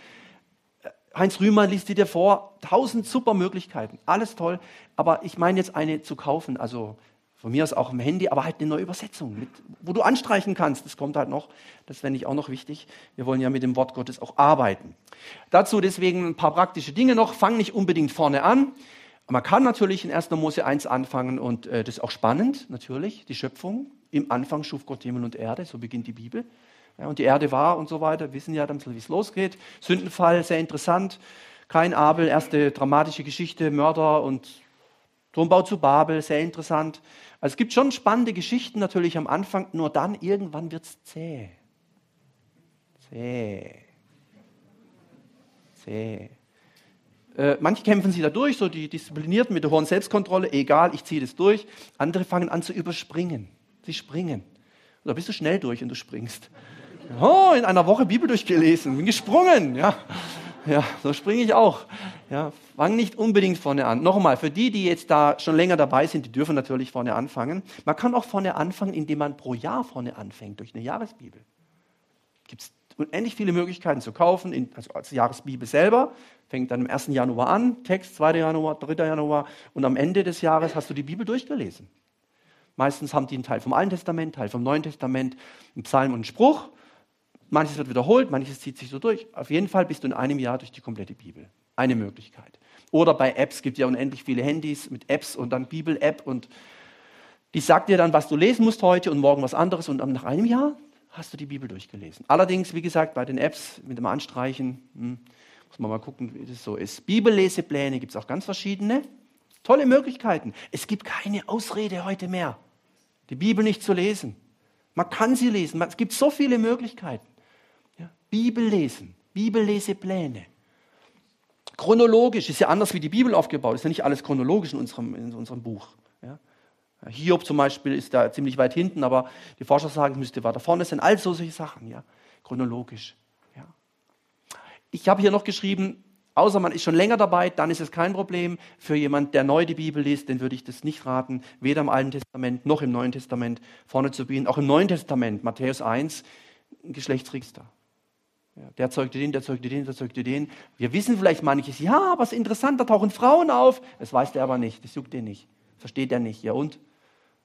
Heinz Rühmann liest die dir vor, tausend super Möglichkeiten, alles toll, aber ich meine jetzt eine zu kaufen, also von mir aus auch im Handy, aber halt eine neue Übersetzung, mit, wo du anstreichen kannst, das kommt halt noch, das fände ich auch noch wichtig. Wir wollen ja mit dem Wort Gottes auch arbeiten. Dazu deswegen ein paar praktische Dinge noch, fang nicht unbedingt vorne an, man kann natürlich in 1. Mose 1 anfangen und äh, das ist auch spannend, natürlich, die Schöpfung. Im Anfang schuf Gott Himmel und Erde, so beginnt die Bibel. Ja, und die Erde war und so weiter, wissen ja dann, wie es losgeht. Sündenfall, sehr interessant. Kein Abel, erste dramatische Geschichte, Mörder und Turmbau zu Babel, sehr interessant. Also es gibt schon spannende Geschichten natürlich am Anfang, nur dann irgendwann wird es zäh. Zäh. Zäh. Äh, manche kämpfen sich da durch, so die Disziplinierten mit der hohen Selbstkontrolle, egal, ich ziehe das durch. Andere fangen an zu überspringen. Sie springen. Und da bist du schnell durch und du springst. Oh, in einer Woche Bibel durchgelesen, bin gesprungen. Ja, ja so springe ich auch. Ja, fang nicht unbedingt vorne an. Nochmal, für die, die jetzt da schon länger dabei sind, die dürfen natürlich vorne anfangen. Man kann auch vorne anfangen, indem man pro Jahr vorne anfängt, durch eine Jahresbibel. Gibt es unendlich viele Möglichkeiten zu kaufen, in, also als Jahresbibel selber. Fängt dann am 1. Januar an, Text 2. Januar, 3. Januar und am Ende des Jahres hast du die Bibel durchgelesen. Meistens haben die einen Teil vom Alten Testament, Teil vom Neuen Testament, einen Psalm und einen Spruch. Manches wird wiederholt, manches zieht sich so durch. Auf jeden Fall bist du in einem Jahr durch die komplette Bibel. Eine Möglichkeit. Oder bei Apps gibt ja unendlich viele Handys mit Apps und dann Bibel-App und die sagt dir dann, was du lesen musst heute und morgen was anderes und nach einem Jahr hast du die Bibel durchgelesen. Allerdings, wie gesagt, bei den Apps mit dem Anstreichen, hm, muss man mal gucken, wie das so ist. Bibellesepläne gibt es auch ganz verschiedene. Tolle Möglichkeiten. Es gibt keine Ausrede heute mehr, die Bibel nicht zu lesen. Man kann sie lesen. Es gibt so viele Möglichkeiten. Bibel lesen, Bibellesepläne. Chronologisch ist ja anders wie die Bibel aufgebaut. Ist ja nicht alles chronologisch in unserem, in unserem Buch. Ja? Hiob zum Beispiel ist da ziemlich weit hinten, aber die Forscher sagen, es müsste weiter vorne sein. All solche Sachen, ja, chronologisch. Ja. Ich habe hier noch geschrieben, außer man ist schon länger dabei, dann ist es kein Problem. Für jemand, der neu die Bibel liest, den würde ich das nicht raten, weder im Alten Testament noch im Neuen Testament vorne zu bieten. Auch im Neuen Testament, Matthäus 1, ein Geschlechtsregister. Der zeugte den, der zeugte den, der zeugte den. Wir wissen vielleicht manches, ja, aber es ist interessant, da tauchen Frauen auf. Das weiß der aber nicht, das juckt den nicht. Versteht er nicht. Ja und?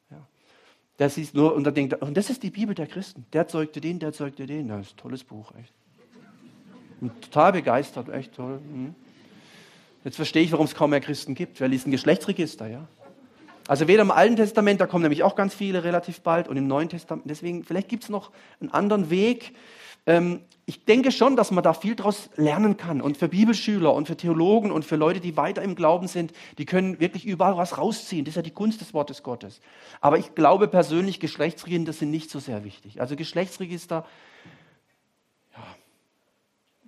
Ja. Der sieht nur und denkt, und das ist die Bibel der Christen. Der zeugte den, der zeugte den. Das ist ein tolles Buch, echt. Total begeistert, echt toll. Hm. Jetzt verstehe ich, warum es kaum mehr Christen gibt. Wer liest ein Geschlechtsregister, ja? Also weder im Alten Testament, da kommen nämlich auch ganz viele relativ bald, und im Neuen Testament. Deswegen, vielleicht gibt es noch einen anderen Weg. Ähm, ich denke schon, dass man da viel daraus lernen kann. Und für Bibelschüler und für Theologen und für Leute, die weiter im Glauben sind, die können wirklich überall was rausziehen. Das ist ja die Kunst des Wortes Gottes. Aber ich glaube persönlich, Geschlechtsregister sind nicht so sehr wichtig. Also Geschlechtsregister, ja,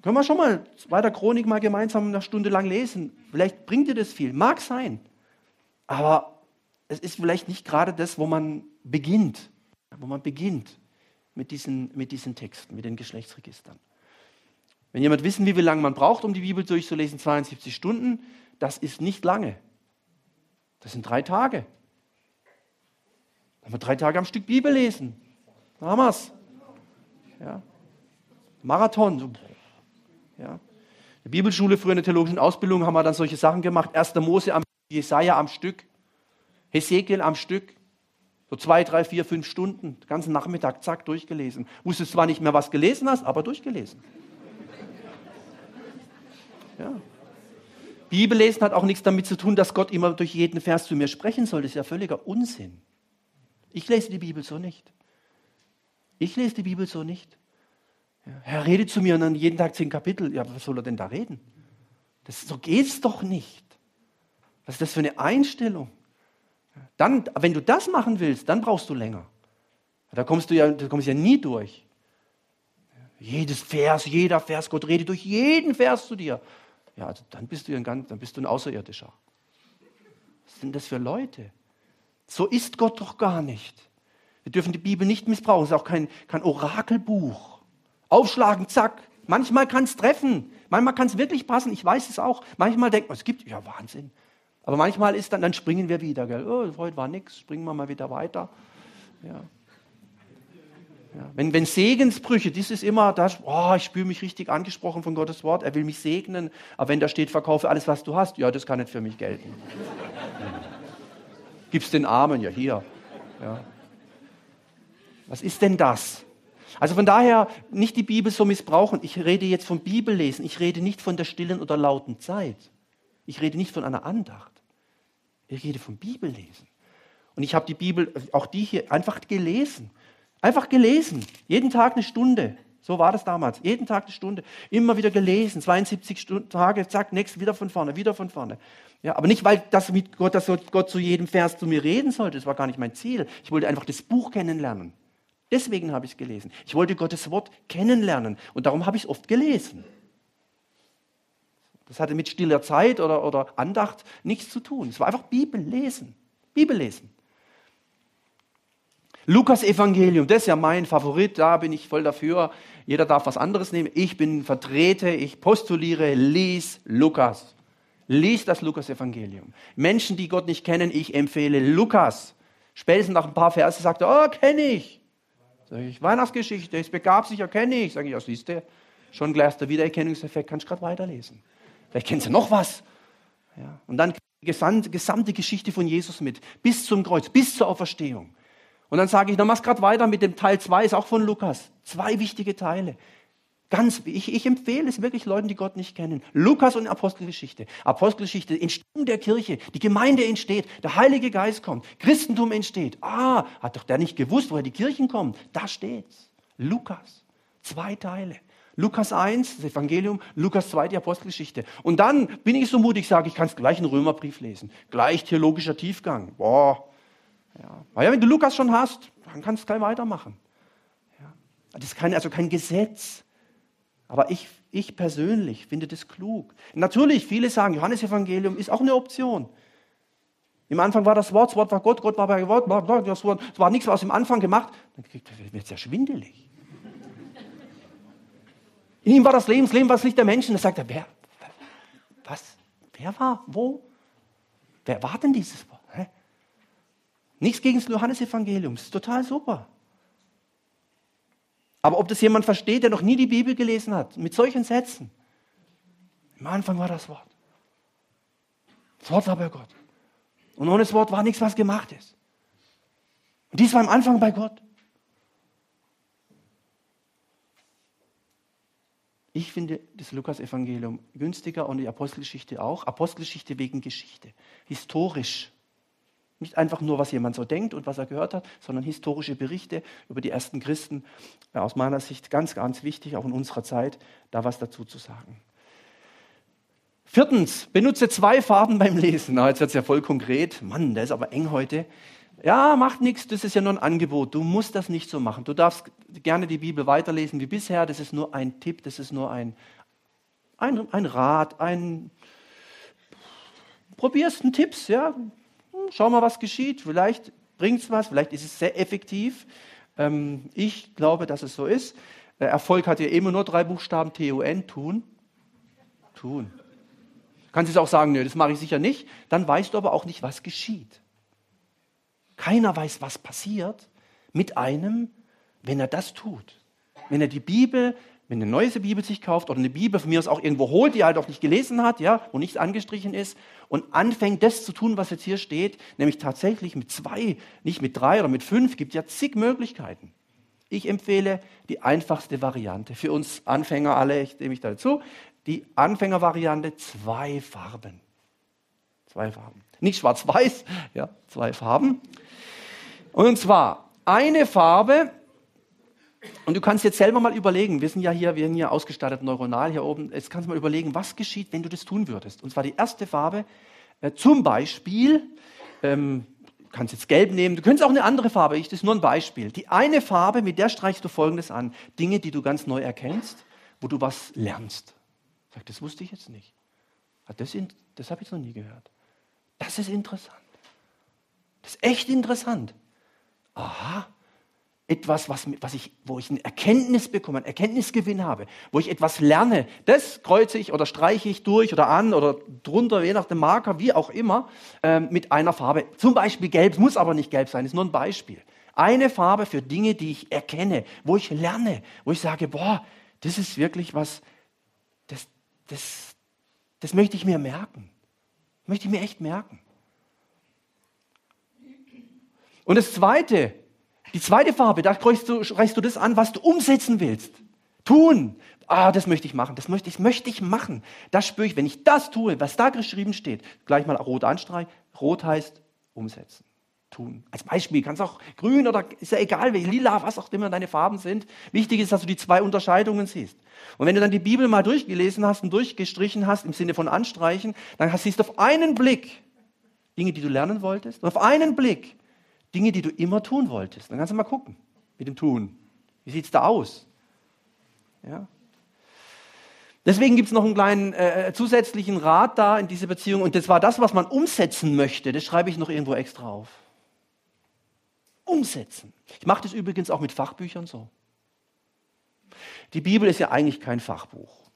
können wir schon mal weiter Chronik mal gemeinsam eine Stunde lang lesen. Vielleicht bringt dir das viel. Mag sein. Aber es ist vielleicht nicht gerade das, wo man beginnt. Wo man beginnt mit diesen, mit diesen Texten, mit den Geschlechtsregistern. Wenn jemand wissen will, wie lange man braucht, um die Bibel durchzulesen, 72 Stunden, das ist nicht lange. Das sind drei Tage. Dann haben wir drei Tage am Stück Bibel lesen. Da haben wir es. Ja. Marathon. Ja. In der Bibelschule, früher in der theologischen Ausbildung, haben wir dann solche Sachen gemacht. 1. Mose am Jesaja am Stück, Hesekiel am Stück. So zwei, drei, vier, fünf Stunden, den ganzen Nachmittag, zack, durchgelesen. Wusstest zwar nicht mehr, was gelesen hast, aber durchgelesen. Ja. Bibellesen hat auch nichts damit zu tun, dass Gott immer durch jeden Vers zu mir sprechen soll. Das ist ja völliger Unsinn. Ich lese die Bibel so nicht. Ich lese die Bibel so nicht. Herr, rede zu mir und dann jeden Tag zehn Kapitel. Ja, was soll er denn da reden? Das, so geht's doch nicht. Was ist das für eine Einstellung? Dann, wenn du das machen willst, dann brauchst du länger. Da kommst du ja, da kommst ja nie durch. Jedes Vers, jeder Vers, Gott redet durch jeden Vers zu dir. Ja, also dann bist du ein ganz, dann bist du ein Außerirdischer. Was sind das für Leute? So ist Gott doch gar nicht. Wir dürfen die Bibel nicht missbrauchen. Es ist auch kein, kein Orakelbuch. Aufschlagen, zack. Manchmal kann es treffen. Manchmal kann es wirklich passen. Ich weiß es auch. Manchmal denkt man, es gibt, ja Wahnsinn. Aber manchmal ist dann, dann springen wir wieder. Gell? Oh, heute war nichts, springen wir mal wieder weiter. Ja. Ja. Wenn, wenn Segensbrüche, das ist immer, das, oh, ich spüre mich richtig angesprochen von Gottes Wort, er will mich segnen, aber wenn da steht, verkaufe alles, was du hast, ja, das kann nicht für mich gelten. Gib's den Armen, ja, hier. Ja. Was ist denn das? Also von daher nicht die Bibel so missbrauchen. Ich rede jetzt vom Bibellesen. Ich rede nicht von der stillen oder lauten Zeit. Ich rede nicht von einer Andacht. Ich rede vom Bibellesen. Und ich habe die Bibel, auch die hier, einfach gelesen. Einfach gelesen. Jeden Tag eine Stunde. So war das damals. Jeden Tag eine Stunde. Immer wieder gelesen. 72 Stunden, Tage, zack, nächst, wieder von vorne, wieder von vorne. Ja, aber nicht, weil das mit Gott, dass Gott zu jedem Vers zu mir reden sollte. Das war gar nicht mein Ziel. Ich wollte einfach das Buch kennenlernen. Deswegen habe ich es gelesen. Ich wollte Gottes Wort kennenlernen. Und darum habe ich es oft gelesen. Das hatte mit stiller Zeit oder, oder Andacht nichts zu tun. Es war einfach Bibel lesen. Bibel lesen. Lukas Evangelium, das ist ja mein Favorit, da bin ich voll dafür. Jeder darf was anderes nehmen. Ich bin Vertreter, ich postuliere, lies Lukas. Lies das Lukas Evangelium. Menschen, die Gott nicht kennen, ich empfehle Lukas. Spätestens nach ein paar Verse sagt er, oh, kenne ich. Sag ich, Weihnachtsgeschichte, es begab sich, ja, kenne ich. Sag ich, ja, siehst du, schon gleich der Wiedererkennungseffekt, kannst du gerade weiterlesen. Vielleicht kennst du noch was. Ja. Und dann die gesamte Geschichte von Jesus mit, bis zum Kreuz, bis zur Auferstehung. Und dann sage ich, dann mach's gerade weiter mit dem Teil 2, ist auch von Lukas. Zwei wichtige Teile. Ganz, ich, ich empfehle es wirklich Leuten, die Gott nicht kennen. Lukas und Apostelgeschichte. Apostelgeschichte, Entstehung der Kirche. Die Gemeinde entsteht. Der Heilige Geist kommt. Christentum entsteht. Ah, hat doch der nicht gewusst, woher die Kirchen kommen? Da steht's. Lukas. Zwei Teile. Lukas 1, das Evangelium, Lukas 2, die Apostelgeschichte. Und dann bin ich so mutig, sage ich, kann es gleich einen Römerbrief lesen. Gleich theologischer Tiefgang. Boah. Ja. Ja, wenn du Lukas schon hast, dann kannst du gleich weitermachen. Ja. Das ist kein, also kein Gesetz. Aber ich, ich persönlich finde das klug. Natürlich, viele sagen, Johannesevangelium ist auch eine Option. Im Anfang war das Wort, das Wort war Gott, Gott war bei Gott, das Wort, es war nichts aus dem Anfang gemacht. Dann wird es ja schwindelig. In ihm war das Leben, das Leben war das Licht der Menschen. Da sagt er, wer, was, wer war, wo? Wer war denn dieses Wort? Nichts gegen das Johannesevangelium, das ist total super. Aber ob das jemand versteht, der noch nie die Bibel gelesen hat, mit solchen Sätzen. Im Anfang war das Wort. Das Wort war bei Gott. Und ohne das Wort war nichts, was gemacht ist. Und dies war am Anfang bei Gott. Ich finde das Lukas-Evangelium günstiger und die Apostelgeschichte auch. Apostelgeschichte wegen Geschichte. Historisch. Nicht einfach nur, was jemand so denkt und was er gehört hat, sondern historische Berichte über die ersten Christen. Aus meiner Sicht ganz, ganz wichtig, auch in unserer Zeit, da was dazu zu sagen. Viertens, benutze zwei Farben beim Lesen. Na, jetzt wird es ja voll konkret. Mann, der ist aber eng heute. Ja, macht nichts, das ist ja nur ein Angebot. Du musst das nicht so machen. Du darfst gerne die Bibel weiterlesen wie bisher. Das ist nur ein Tipp, das ist nur ein, ein, ein Rat, ein. Probier's einen Tipps, ja. Schau mal, was geschieht. Vielleicht bringt es was, vielleicht ist es sehr effektiv. Ähm, ich glaube, dass es so ist. Äh, Erfolg hat ja immer nur drei Buchstaben T-U-N, tun. Tun. Kannst du auch sagen, nö, das mache ich sicher nicht. Dann weißt du aber auch nicht, was geschieht. Keiner weiß, was passiert mit einem, wenn er das tut. Wenn er die Bibel, wenn eine neue Bibel sich kauft oder eine Bibel von mir aus auch irgendwo holt, die er halt auch nicht gelesen hat, ja, wo nichts angestrichen ist und anfängt, das zu tun, was jetzt hier steht, nämlich tatsächlich mit zwei, nicht mit drei oder mit fünf, gibt ja zig Möglichkeiten. Ich empfehle die einfachste Variante. Für uns Anfänger alle, ich nehme mich dazu, die Anfängervariante zwei Farben. Zwei Farben. Nicht schwarz-weiß, ja, zwei Farben. Und zwar eine Farbe, und du kannst jetzt selber mal überlegen, wir sind ja hier, wir sind hier ausgestattet neuronal hier oben, jetzt kannst du mal überlegen, was geschieht, wenn du das tun würdest. Und zwar die erste Farbe, äh, zum Beispiel, ähm, du kannst jetzt gelb nehmen, du könntest auch eine andere Farbe, ich, das ist nur ein Beispiel. Die eine Farbe, mit der streichst du folgendes an, Dinge, die du ganz neu erkennst, wo du was lernst. Sag, das wusste ich jetzt nicht. Das, das habe ich noch nie gehört. Das ist interessant. Das ist echt interessant aha, etwas, was, was ich, wo ich eine Erkenntnis bekomme, einen Erkenntnisgewinn habe, wo ich etwas lerne, das kreuze ich oder streiche ich durch oder an oder drunter, je nach dem Marker, wie auch immer, äh, mit einer Farbe. Zum Beispiel gelb, muss aber nicht gelb sein, ist nur ein Beispiel. Eine Farbe für Dinge, die ich erkenne, wo ich lerne, wo ich sage, boah, das ist wirklich was, das, das, das möchte ich mir merken. Möchte ich mir echt merken. Und das zweite, die zweite Farbe, da reichst du, reichst du das an, was du umsetzen willst. Tun. Ah, das möchte ich machen. Das möchte ich, möchte ich machen. Das spüre ich. Wenn ich das tue, was da geschrieben steht, gleich mal rot anstreichen. Rot heißt umsetzen. Tun. Als Beispiel kannst auch grün oder ist ja egal, lila, was auch immer deine Farben sind. Wichtig ist, dass du die zwei Unterscheidungen siehst. Und wenn du dann die Bibel mal durchgelesen hast und durchgestrichen hast im Sinne von anstreichen, dann siehst du auf einen Blick Dinge, die du lernen wolltest. Und auf einen Blick Dinge, die du immer tun wolltest. Dann kannst du mal gucken mit dem Tun. Wie sieht es da aus? Ja. Deswegen gibt es noch einen kleinen äh, zusätzlichen Rat da in dieser Beziehung. Und das war das, was man umsetzen möchte. Das schreibe ich noch irgendwo extra auf. Umsetzen. Ich mache das übrigens auch mit Fachbüchern so. Die Bibel ist ja eigentlich kein Fachbuch.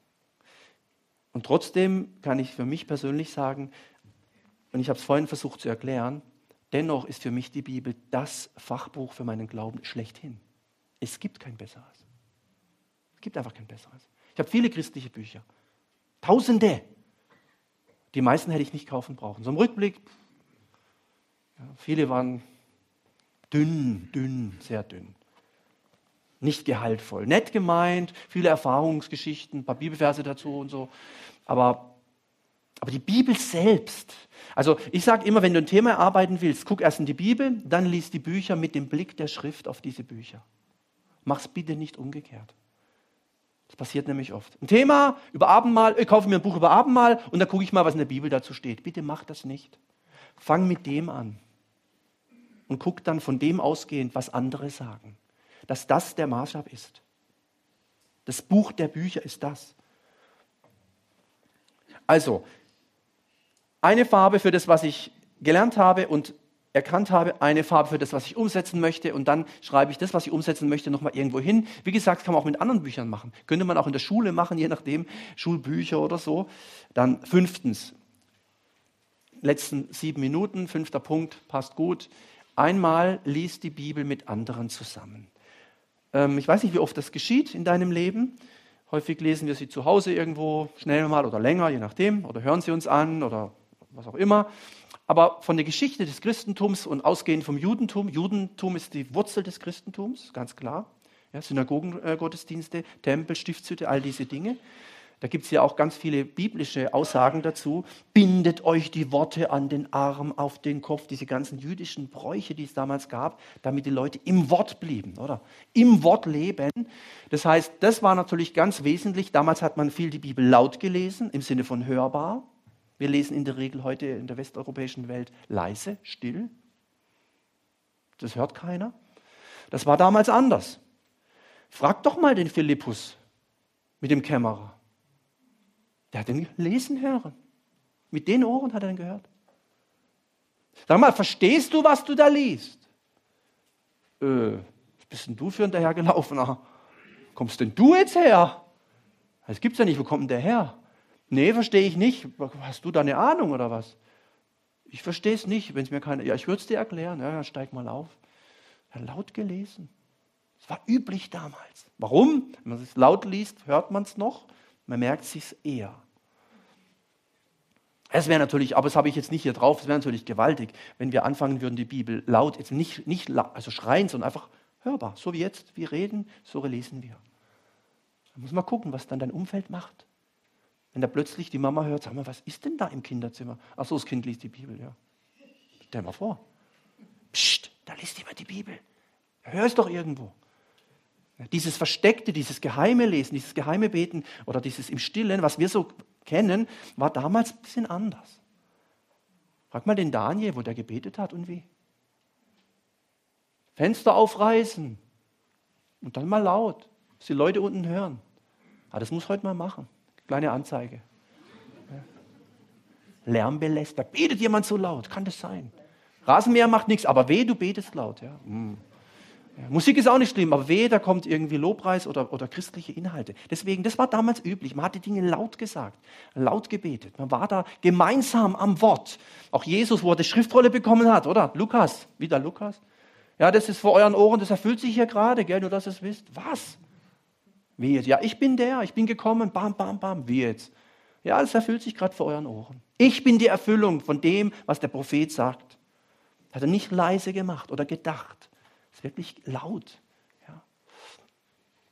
Und trotzdem kann ich für mich persönlich sagen, und ich habe es vorhin versucht zu erklären, Dennoch ist für mich die Bibel das Fachbuch für meinen Glauben schlechthin. Es gibt kein besseres. Es gibt einfach kein besseres. Ich habe viele christliche Bücher. Tausende. Die meisten hätte ich nicht kaufen brauchen. So im Rückblick, ja, viele waren dünn, dünn, sehr dünn. Nicht gehaltvoll. Nett gemeint, viele Erfahrungsgeschichten, ein paar Bibelverse dazu und so. Aber, aber die Bibel selbst also ich sage immer, wenn du ein Thema erarbeiten willst, guck erst in die Bibel, dann lies die Bücher mit dem Blick der Schrift auf diese Bücher. Mach's bitte nicht umgekehrt. Das passiert nämlich oft. Ein Thema über Abendmahl, ich kaufe mir ein Buch über Abendmahl und dann gucke ich mal, was in der Bibel dazu steht. Bitte mach das nicht. Fang mit dem an und guck dann von dem ausgehend, was andere sagen. Dass das der Maßstab ist. Das Buch der Bücher ist das. Also, eine Farbe für das, was ich gelernt habe und erkannt habe, eine Farbe für das, was ich umsetzen möchte und dann schreibe ich das, was ich umsetzen möchte, nochmal irgendwo hin. Wie gesagt, kann man auch mit anderen Büchern machen. Könnte man auch in der Schule machen, je nachdem, Schulbücher oder so. Dann fünftens, letzten sieben Minuten, fünfter Punkt, passt gut. Einmal liest die Bibel mit anderen zusammen. Ähm, ich weiß nicht, wie oft das geschieht in deinem Leben. Häufig lesen wir sie zu Hause irgendwo, schnell mal oder länger, je nachdem, oder hören sie uns an oder was auch immer. Aber von der Geschichte des Christentums und ausgehend vom Judentum, Judentum ist die Wurzel des Christentums, ganz klar. Ja, Synagogengottesdienste, Tempel, Stiftshütte, all diese Dinge. Da gibt es ja auch ganz viele biblische Aussagen dazu. Bindet euch die Worte an den Arm, auf den Kopf, diese ganzen jüdischen Bräuche, die es damals gab, damit die Leute im Wort blieben, oder? Im Wort leben. Das heißt, das war natürlich ganz wesentlich. Damals hat man viel die Bibel laut gelesen, im Sinne von hörbar. Wir lesen in der Regel heute in der westeuropäischen Welt leise, still. Das hört keiner. Das war damals anders. Frag doch mal den Philippus mit dem Kämmerer. Der hat den lesen hören. Mit den Ohren hat er den gehört. Sag mal, verstehst du, was du da liest? Äh, was bist denn du für ein dahergelaufener? Kommst denn du jetzt her? Das gibt's ja nicht. Wo kommt denn der her? Nee, verstehe ich nicht. Hast du da eine Ahnung oder was? Ich verstehe es nicht, wenn es mir keine. Ja, ich würde es dir erklären. Ja, steig mal auf. Er hat laut gelesen. Es war üblich damals. Warum? Wenn man es laut liest, hört man es noch. Man merkt es sich eher. Es wäre natürlich, aber das habe ich jetzt nicht hier drauf, es wäre natürlich gewaltig, wenn wir anfangen würden, die Bibel laut, jetzt nicht, nicht also schreien, sondern einfach hörbar. So wie jetzt, wir reden, so lesen wir. Da muss man gucken, was dann dein Umfeld macht. Wenn da plötzlich die Mama hört, sag mal, was ist denn da im Kinderzimmer? Ach so, das Kind liest die Bibel, ja. Stell mal vor. Psst, da liest jemand die Bibel. Hör es doch irgendwo. Dieses Versteckte, dieses geheime Lesen, dieses geheime Beten oder dieses im Stillen, was wir so kennen, war damals ein bisschen anders. Frag mal den Daniel, wo der gebetet hat und wie. Fenster aufreißen und dann mal laut, dass die Leute unten hören. Ah, das muss heute mal machen. Kleine Anzeige. Lärmbeläster. Betet jemand so laut? Kann das sein? Rasenmäher macht nichts, aber weh, du betest laut. Ja. Mm. Ja, Musik ist auch nicht schlimm, aber weh, da kommt irgendwie Lobpreis oder, oder christliche Inhalte. Deswegen, das war damals üblich. Man hat die Dinge laut gesagt, laut gebetet. Man war da gemeinsam am Wort. Auch Jesus, wo er die Schriftrolle bekommen hat, oder? Lukas, wieder Lukas. Ja, das ist vor euren Ohren, das erfüllt sich hier gerade, gell, nur dass ihr es wisst. Was? Wie jetzt? Ja, ich bin der, ich bin gekommen, bam, bam, bam, wie jetzt? Ja, das erfüllt sich gerade vor euren Ohren. Ich bin die Erfüllung von dem, was der Prophet sagt. Hat er nicht leise gemacht oder gedacht. Es ist wirklich laut.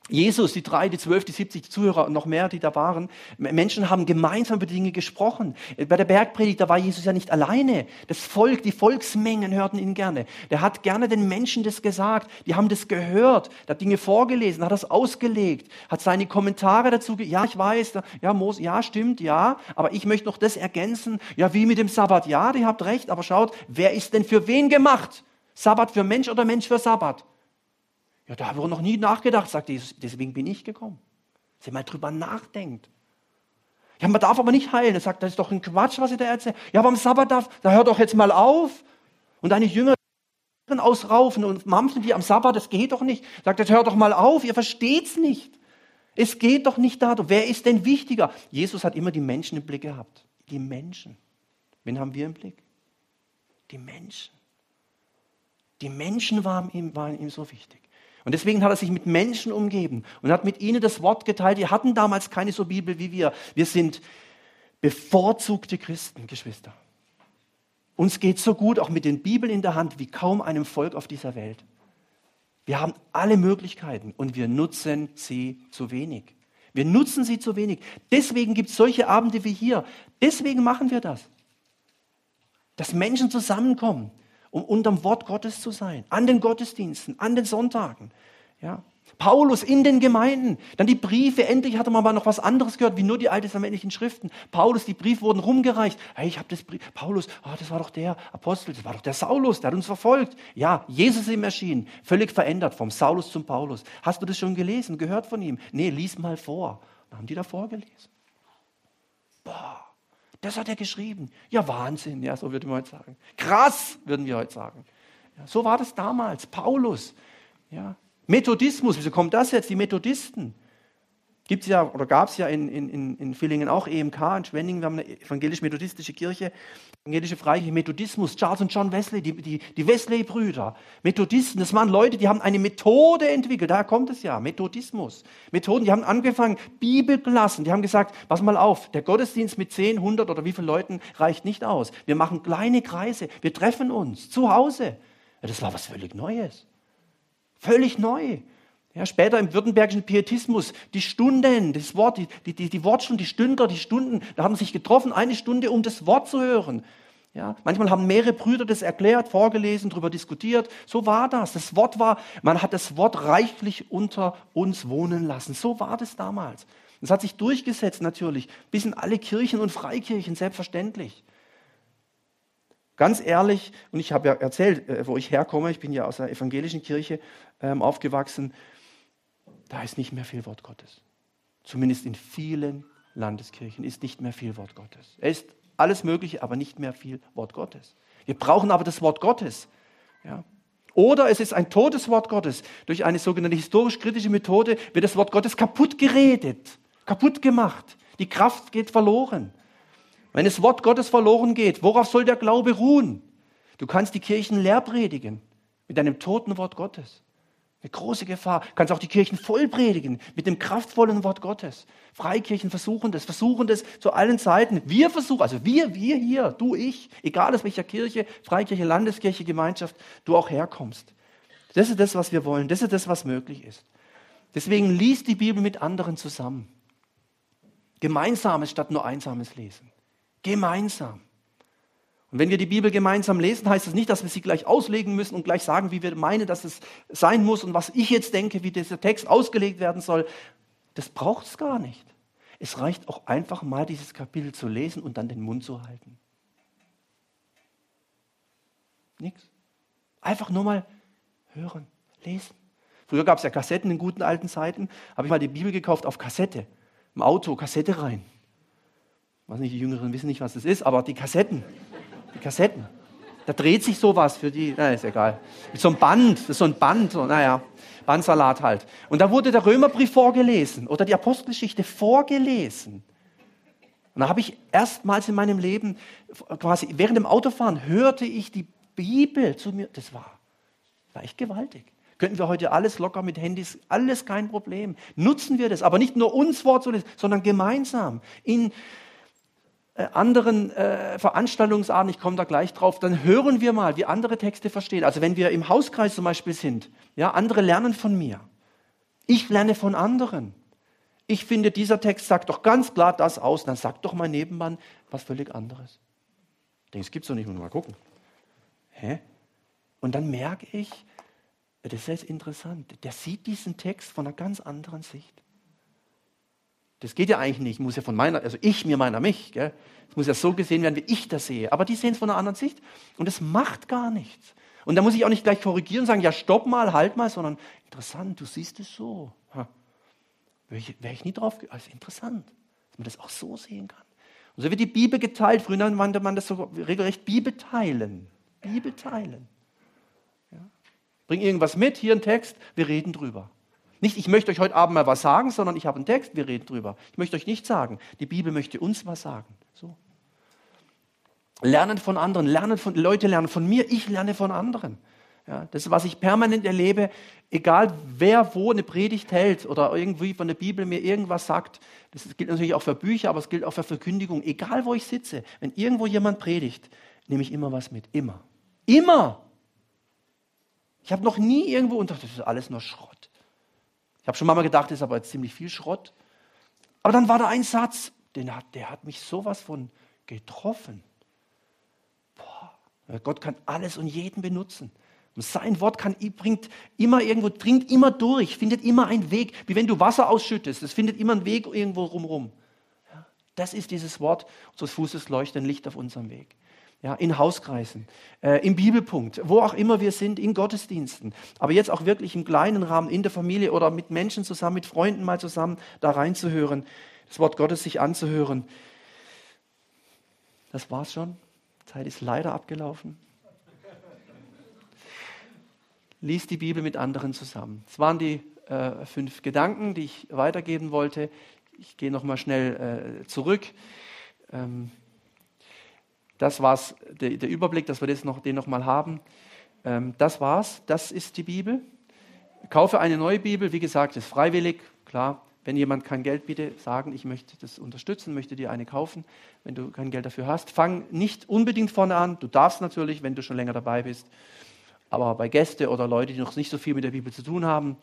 Jesus, die drei, die zwölf, die siebzig Zuhörer und noch mehr, die da waren, Menschen haben gemeinsam über Dinge gesprochen. Bei der Bergpredigt, da war Jesus ja nicht alleine. Das Volk, die Volksmengen hörten ihn gerne. Der hat gerne den Menschen das gesagt. Die haben das gehört. Der hat Dinge vorgelesen, hat das ausgelegt, hat seine Kommentare dazu, ja, ich weiß, ja, Mose, ja, stimmt, ja, aber ich möchte noch das ergänzen. Ja, wie mit dem Sabbat. Ja, die habt recht, aber schaut, wer ist denn für wen gemacht? Sabbat für Mensch oder Mensch für Sabbat? Ja, da habe ich noch nie nachgedacht, sagt Jesus. Deswegen bin ich gekommen. Dass ihr mal drüber nachdenkt. Ja, man darf aber nicht heilen. Er sagt, das ist doch ein Quatsch, was ihr da erzählt. Ja, aber am Sabbat darf, da hört doch jetzt mal auf. Und deine Jünger ausraufen und mampfen die am Sabbat, das geht doch nicht. Sagt, jetzt hört doch mal auf, ihr versteht's nicht. Es geht doch nicht darum. Wer ist denn wichtiger? Jesus hat immer die Menschen im Blick gehabt. Die Menschen. Wen haben wir im Blick? Die Menschen. Die Menschen waren ihm, waren ihm so wichtig. Und deswegen hat er sich mit Menschen umgeben und hat mit ihnen das Wort geteilt. Die hatten damals keine so Bibel wie wir. Wir sind bevorzugte Christen, Geschwister. Uns geht so gut, auch mit den Bibeln in der Hand, wie kaum einem Volk auf dieser Welt. Wir haben alle Möglichkeiten und wir nutzen sie zu wenig. Wir nutzen sie zu wenig. Deswegen gibt es solche Abende wie hier. Deswegen machen wir das. Dass Menschen zusammenkommen, um unterm Wort Gottes zu sein, an den Gottesdiensten, an den Sonntagen. Ja. Paulus in den Gemeinden, dann die Briefe, endlich hatte man mal noch was anderes gehört, wie nur die alttestamentlichen Schriften. Paulus, die Briefe wurden rumgereicht. Hey, ich habe das Brief, Paulus, oh, das war doch der Apostel, das war doch der Saulus, der hat uns verfolgt. Ja, Jesus ist ihm erschienen, völlig verändert, vom Saulus zum Paulus. Hast du das schon gelesen, gehört von ihm? Nee, lies mal vor. Dann haben die da vorgelesen. Boah, Das hat er geschrieben. Ja, Wahnsinn, ja, so würde man heute sagen. Krass, würden wir heute sagen. Ja, so war das damals. Paulus. Ja. Methodismus, wieso kommt das jetzt? Die Methodisten. Gibt es ja oder gab es ja in, in, in Villingen auch EMK, in Schwenningen, wir haben eine evangelisch-methodistische Kirche, evangelische Freikirche, Methodismus, Charles und John Wesley, die, die, die Wesley-Brüder, Methodisten, das waren Leute, die haben eine Methode entwickelt, daher kommt es ja, Methodismus. Methoden, die haben angefangen, Bibelklassen, die haben gesagt, pass mal auf, der Gottesdienst mit 10, 100 oder wie vielen Leuten reicht nicht aus. Wir machen kleine Kreise, wir treffen uns zu Hause. Ja, das war was völlig Neues. Völlig neu. Ja, später im württembergischen Pietismus, die Stunden, das Wort, die, die, die Wortstunden, die Stünder, die Stunden, da haben sich getroffen, eine Stunde, um das Wort zu hören. Ja, manchmal haben mehrere Brüder das erklärt, vorgelesen, darüber diskutiert. So war das. Das Wort war, man hat das Wort reichlich unter uns wohnen lassen. So war das damals. Das hat sich durchgesetzt natürlich, bis in alle Kirchen und Freikirchen, selbstverständlich. Ganz ehrlich, und ich habe ja erzählt, äh, wo ich herkomme, ich bin ja aus der evangelischen Kirche ähm, aufgewachsen, da ist nicht mehr viel Wort Gottes. Zumindest in vielen Landeskirchen ist nicht mehr viel Wort Gottes. Es ist alles Mögliche, aber nicht mehr viel Wort Gottes. Wir brauchen aber das Wort Gottes. Ja. Oder es ist ein totes Wort Gottes. Durch eine sogenannte historisch-kritische Methode wird das Wort Gottes kaputt geredet, kaputt gemacht. Die Kraft geht verloren. Wenn das Wort Gottes verloren geht, worauf soll der Glaube ruhen? Du kannst die Kirchen leer predigen mit einem toten Wort Gottes. Eine große Gefahr. Du kannst auch die Kirchen voll predigen mit dem kraftvollen Wort Gottes. Freikirchen versuchen das, versuchen das zu allen Zeiten. Wir versuchen, also wir, wir hier, du, ich, egal aus welcher Kirche, Freikirche, Landeskirche, Gemeinschaft, du auch herkommst. Das ist das, was wir wollen. Das ist das, was möglich ist. Deswegen liest die Bibel mit anderen zusammen. Gemeinsames statt nur einsames Lesen. Gemeinsam. Und wenn wir die Bibel gemeinsam lesen, heißt das nicht, dass wir sie gleich auslegen müssen und gleich sagen, wie wir meinen, dass es sein muss und was ich jetzt denke, wie dieser Text ausgelegt werden soll. Das braucht es gar nicht. Es reicht auch einfach mal dieses Kapitel zu lesen und dann den Mund zu halten. Nichts. Einfach nur mal hören, lesen. Früher gab es ja Kassetten in guten alten Zeiten. Habe ich mal die Bibel gekauft auf Kassette. Im Auto, Kassette rein. Ich weiß nicht, die Jüngeren wissen nicht, was das ist, aber die Kassetten die Kassetten. Da dreht sich sowas für die, na, ist egal. Mit so einem Band, so ein Band, so, naja, Bandsalat halt. Und da wurde der Römerbrief vorgelesen oder die Apostelgeschichte vorgelesen. Und da habe ich erstmals in meinem Leben, quasi während dem Autofahren, hörte ich die Bibel zu mir. Das war, war echt gewaltig. Könnten wir heute alles locker mit Handys, alles kein Problem. Nutzen wir das, aber nicht nur uns Wort zu lesen, sondern gemeinsam in anderen äh, Veranstaltungsarten, ich komme da gleich drauf, dann hören wir mal, wie andere Texte verstehen. Also wenn wir im Hauskreis zum Beispiel sind, ja, andere lernen von mir. Ich lerne von anderen. Ich finde, dieser Text sagt doch ganz klar das aus. Dann sagt doch mein Nebenmann was völlig anderes. Ich denke, es gibt es doch nicht. Mal gucken. Hä? Und dann merke ich, das ist interessant. Der sieht diesen Text von einer ganz anderen Sicht. Das geht ja eigentlich nicht. Ich muss ja von meiner, also ich mir meiner mich. Es muss ja so gesehen werden, wie ich das sehe. Aber die sehen es von einer anderen Sicht. Und das macht gar nichts. Und da muss ich auch nicht gleich korrigieren und sagen, ja, stopp mal, halt mal, sondern interessant, du siehst es so. Wäre ich, wär ich nie drauf, also interessant, dass man das auch so sehen kann. Und so wird die Bibel geteilt. Früher nannte man das so regelrecht Bibel teilen. Bibel teilen. Ja? Bring irgendwas mit, hier ein Text, wir reden drüber. Nicht, ich möchte euch heute Abend mal was sagen, sondern ich habe einen Text, wir reden drüber. Ich möchte euch nicht sagen. Die Bibel möchte uns was sagen. So. Lernen von anderen, lernen von, Leute lernen von mir, ich lerne von anderen. Ja, das ist, was ich permanent erlebe, egal wer wo eine Predigt hält oder irgendwie von der Bibel mir irgendwas sagt. Das gilt natürlich auch für Bücher, aber es gilt auch für Verkündigung. Egal wo ich sitze, wenn irgendwo jemand predigt, nehme ich immer was mit. Immer. Immer. Ich habe noch nie irgendwo und das ist alles nur Schrott. Ich habe schon mal gedacht, das ist aber ziemlich viel Schrott. Aber dann war da ein Satz, den hat, der hat mich sowas von getroffen. Boah, Gott kann alles und jeden benutzen. Und sein Wort kann, bringt immer irgendwo, dringt immer durch, findet immer einen Weg. Wie wenn du Wasser ausschüttest, es findet immer einen Weg irgendwo rumrum. Das ist dieses Wort unseres Fußes leuchtet ein Licht auf unserem Weg ja, in Hauskreisen, äh, im Bibelpunkt, wo auch immer wir sind, in Gottesdiensten, aber jetzt auch wirklich im kleinen Rahmen, in der Familie oder mit Menschen zusammen, mit Freunden mal zusammen da reinzuhören, das Wort Gottes sich anzuhören. Das war's schon. Zeit ist leider abgelaufen. Lies die Bibel mit anderen zusammen. Das waren die äh, fünf Gedanken, die ich weitergeben wollte. Ich gehe nochmal schnell äh, zurück. Ähm, das war's, der, der, Überblick, dass wir das noch, den nochmal haben. Ähm, das war's, das ist die Bibel. Kaufe eine neue Bibel, wie gesagt, ist freiwillig, klar. Wenn jemand kein Geld bietet, sagen, ich möchte das unterstützen, möchte dir eine kaufen, wenn du kein Geld dafür hast. Fang nicht unbedingt vorne an. Du darfst natürlich, wenn du schon länger dabei bist. Aber bei Gäste oder Leute, die noch nicht so viel mit der Bibel zu tun haben,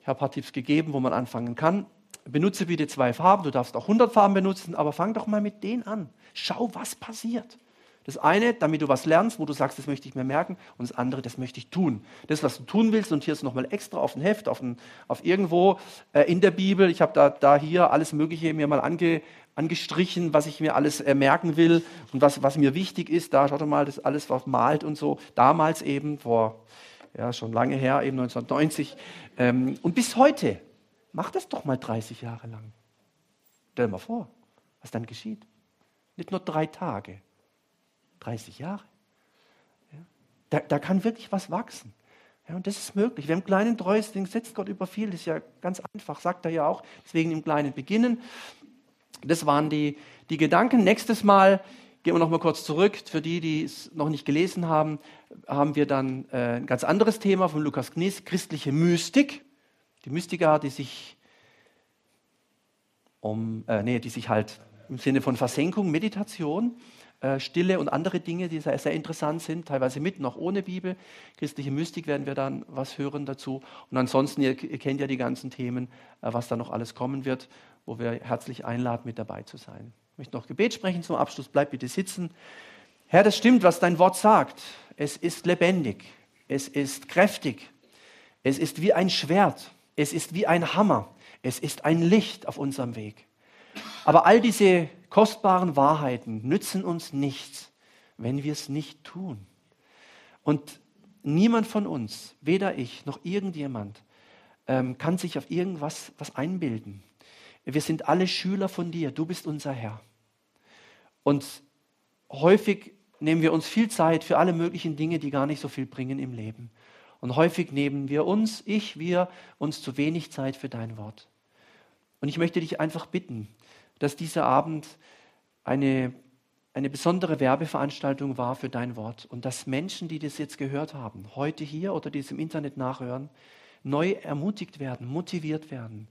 ich habe ein paar Tipps gegeben, wo man anfangen kann. Benutze bitte zwei Farben. Du darfst auch 100 Farben benutzen, aber fang doch mal mit denen an. Schau, was passiert. Das eine, damit du was lernst, wo du sagst, das möchte ich mir merken, und das andere, das möchte ich tun. Das, was du tun willst, und hier ist nochmal extra auf ein Heft, auf, ein, auf irgendwo äh, in der Bibel. Ich habe da, da hier alles Mögliche mir mal ange, angestrichen, was ich mir alles äh, merken will und was, was mir wichtig ist. Da schaut mal, das alles was malt und so. Damals eben, vor ja, schon lange her, eben 1990. Ähm, und bis heute. Mach das doch mal 30 Jahre lang. Stell dir mal vor, was dann geschieht. Nicht nur drei Tage, 30 Jahre. Ja. Da, da, kann wirklich was wachsen. Ja, und das ist möglich. Wer im Kleinen treu ist, den setzt Gott über viel. Das ist ja ganz einfach, sagt er ja auch. Deswegen im Kleinen beginnen. Das waren die, die Gedanken. Nächstes Mal gehen wir noch mal kurz zurück. Für die, die es noch nicht gelesen haben, haben wir dann äh, ein ganz anderes Thema von Lukas Knies, christliche Mystik. Die Mystiker, die sich um, äh, nee, die sich halt im Sinne von Versenkung, Meditation, äh, Stille und andere Dinge, die sehr, sehr interessant sind, teilweise mit, noch ohne Bibel. Christliche Mystik werden wir dann was hören dazu. Und ansonsten, ihr, ihr kennt ja die ganzen Themen, äh, was da noch alles kommen wird, wo wir herzlich einladen, mit dabei zu sein. Ich möchte noch Gebet sprechen zum Abschluss. Bleib bitte sitzen. Herr, das stimmt, was dein Wort sagt. Es ist lebendig. Es ist kräftig. Es ist wie ein Schwert. Es ist wie ein Hammer. Es ist ein Licht auf unserem Weg. Aber all diese kostbaren Wahrheiten nützen uns nichts, wenn wir es nicht tun. Und niemand von uns, weder ich noch irgendjemand, ähm, kann sich auf irgendwas was einbilden. Wir sind alle Schüler von dir. Du bist unser Herr. Und häufig nehmen wir uns viel Zeit für alle möglichen Dinge, die gar nicht so viel bringen im Leben. Und häufig nehmen wir uns, ich, wir, uns zu wenig Zeit für dein Wort. Und ich möchte dich einfach bitten, dass dieser Abend eine, eine besondere Werbeveranstaltung war für dein Wort und dass Menschen, die das jetzt gehört haben, heute hier oder die es im Internet nachhören, neu ermutigt werden, motiviert werden,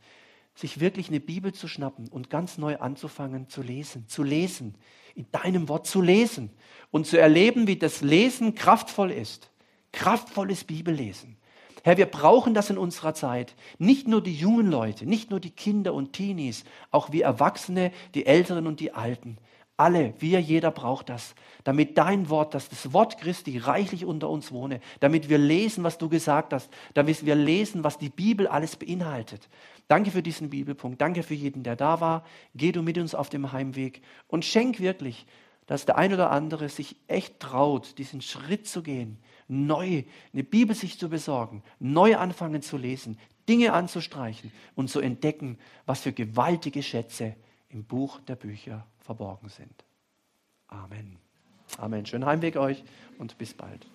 sich wirklich eine Bibel zu schnappen und ganz neu anzufangen zu lesen, zu lesen, in deinem Wort zu lesen und zu erleben, wie das Lesen kraftvoll ist. Kraftvolles Bibellesen. Herr, wir brauchen das in unserer Zeit. Nicht nur die jungen Leute, nicht nur die Kinder und Teenies, auch wir Erwachsene, die Älteren und die Alten. Alle, wir, jeder braucht das, damit dein Wort, dass das Wort Christi reichlich unter uns wohne, damit wir lesen, was du gesagt hast, damit wir lesen, was die Bibel alles beinhaltet. Danke für diesen Bibelpunkt, danke für jeden, der da war. Geh du mit uns auf dem Heimweg und schenk wirklich, dass der ein oder andere sich echt traut, diesen Schritt zu gehen, neu eine Bibel sich zu besorgen, neu anfangen zu lesen, Dinge anzustreichen und zu entdecken, was für gewaltige Schätze im Buch der Bücher verborgen sind. Amen. Amen. Schönen Heimweg euch und bis bald.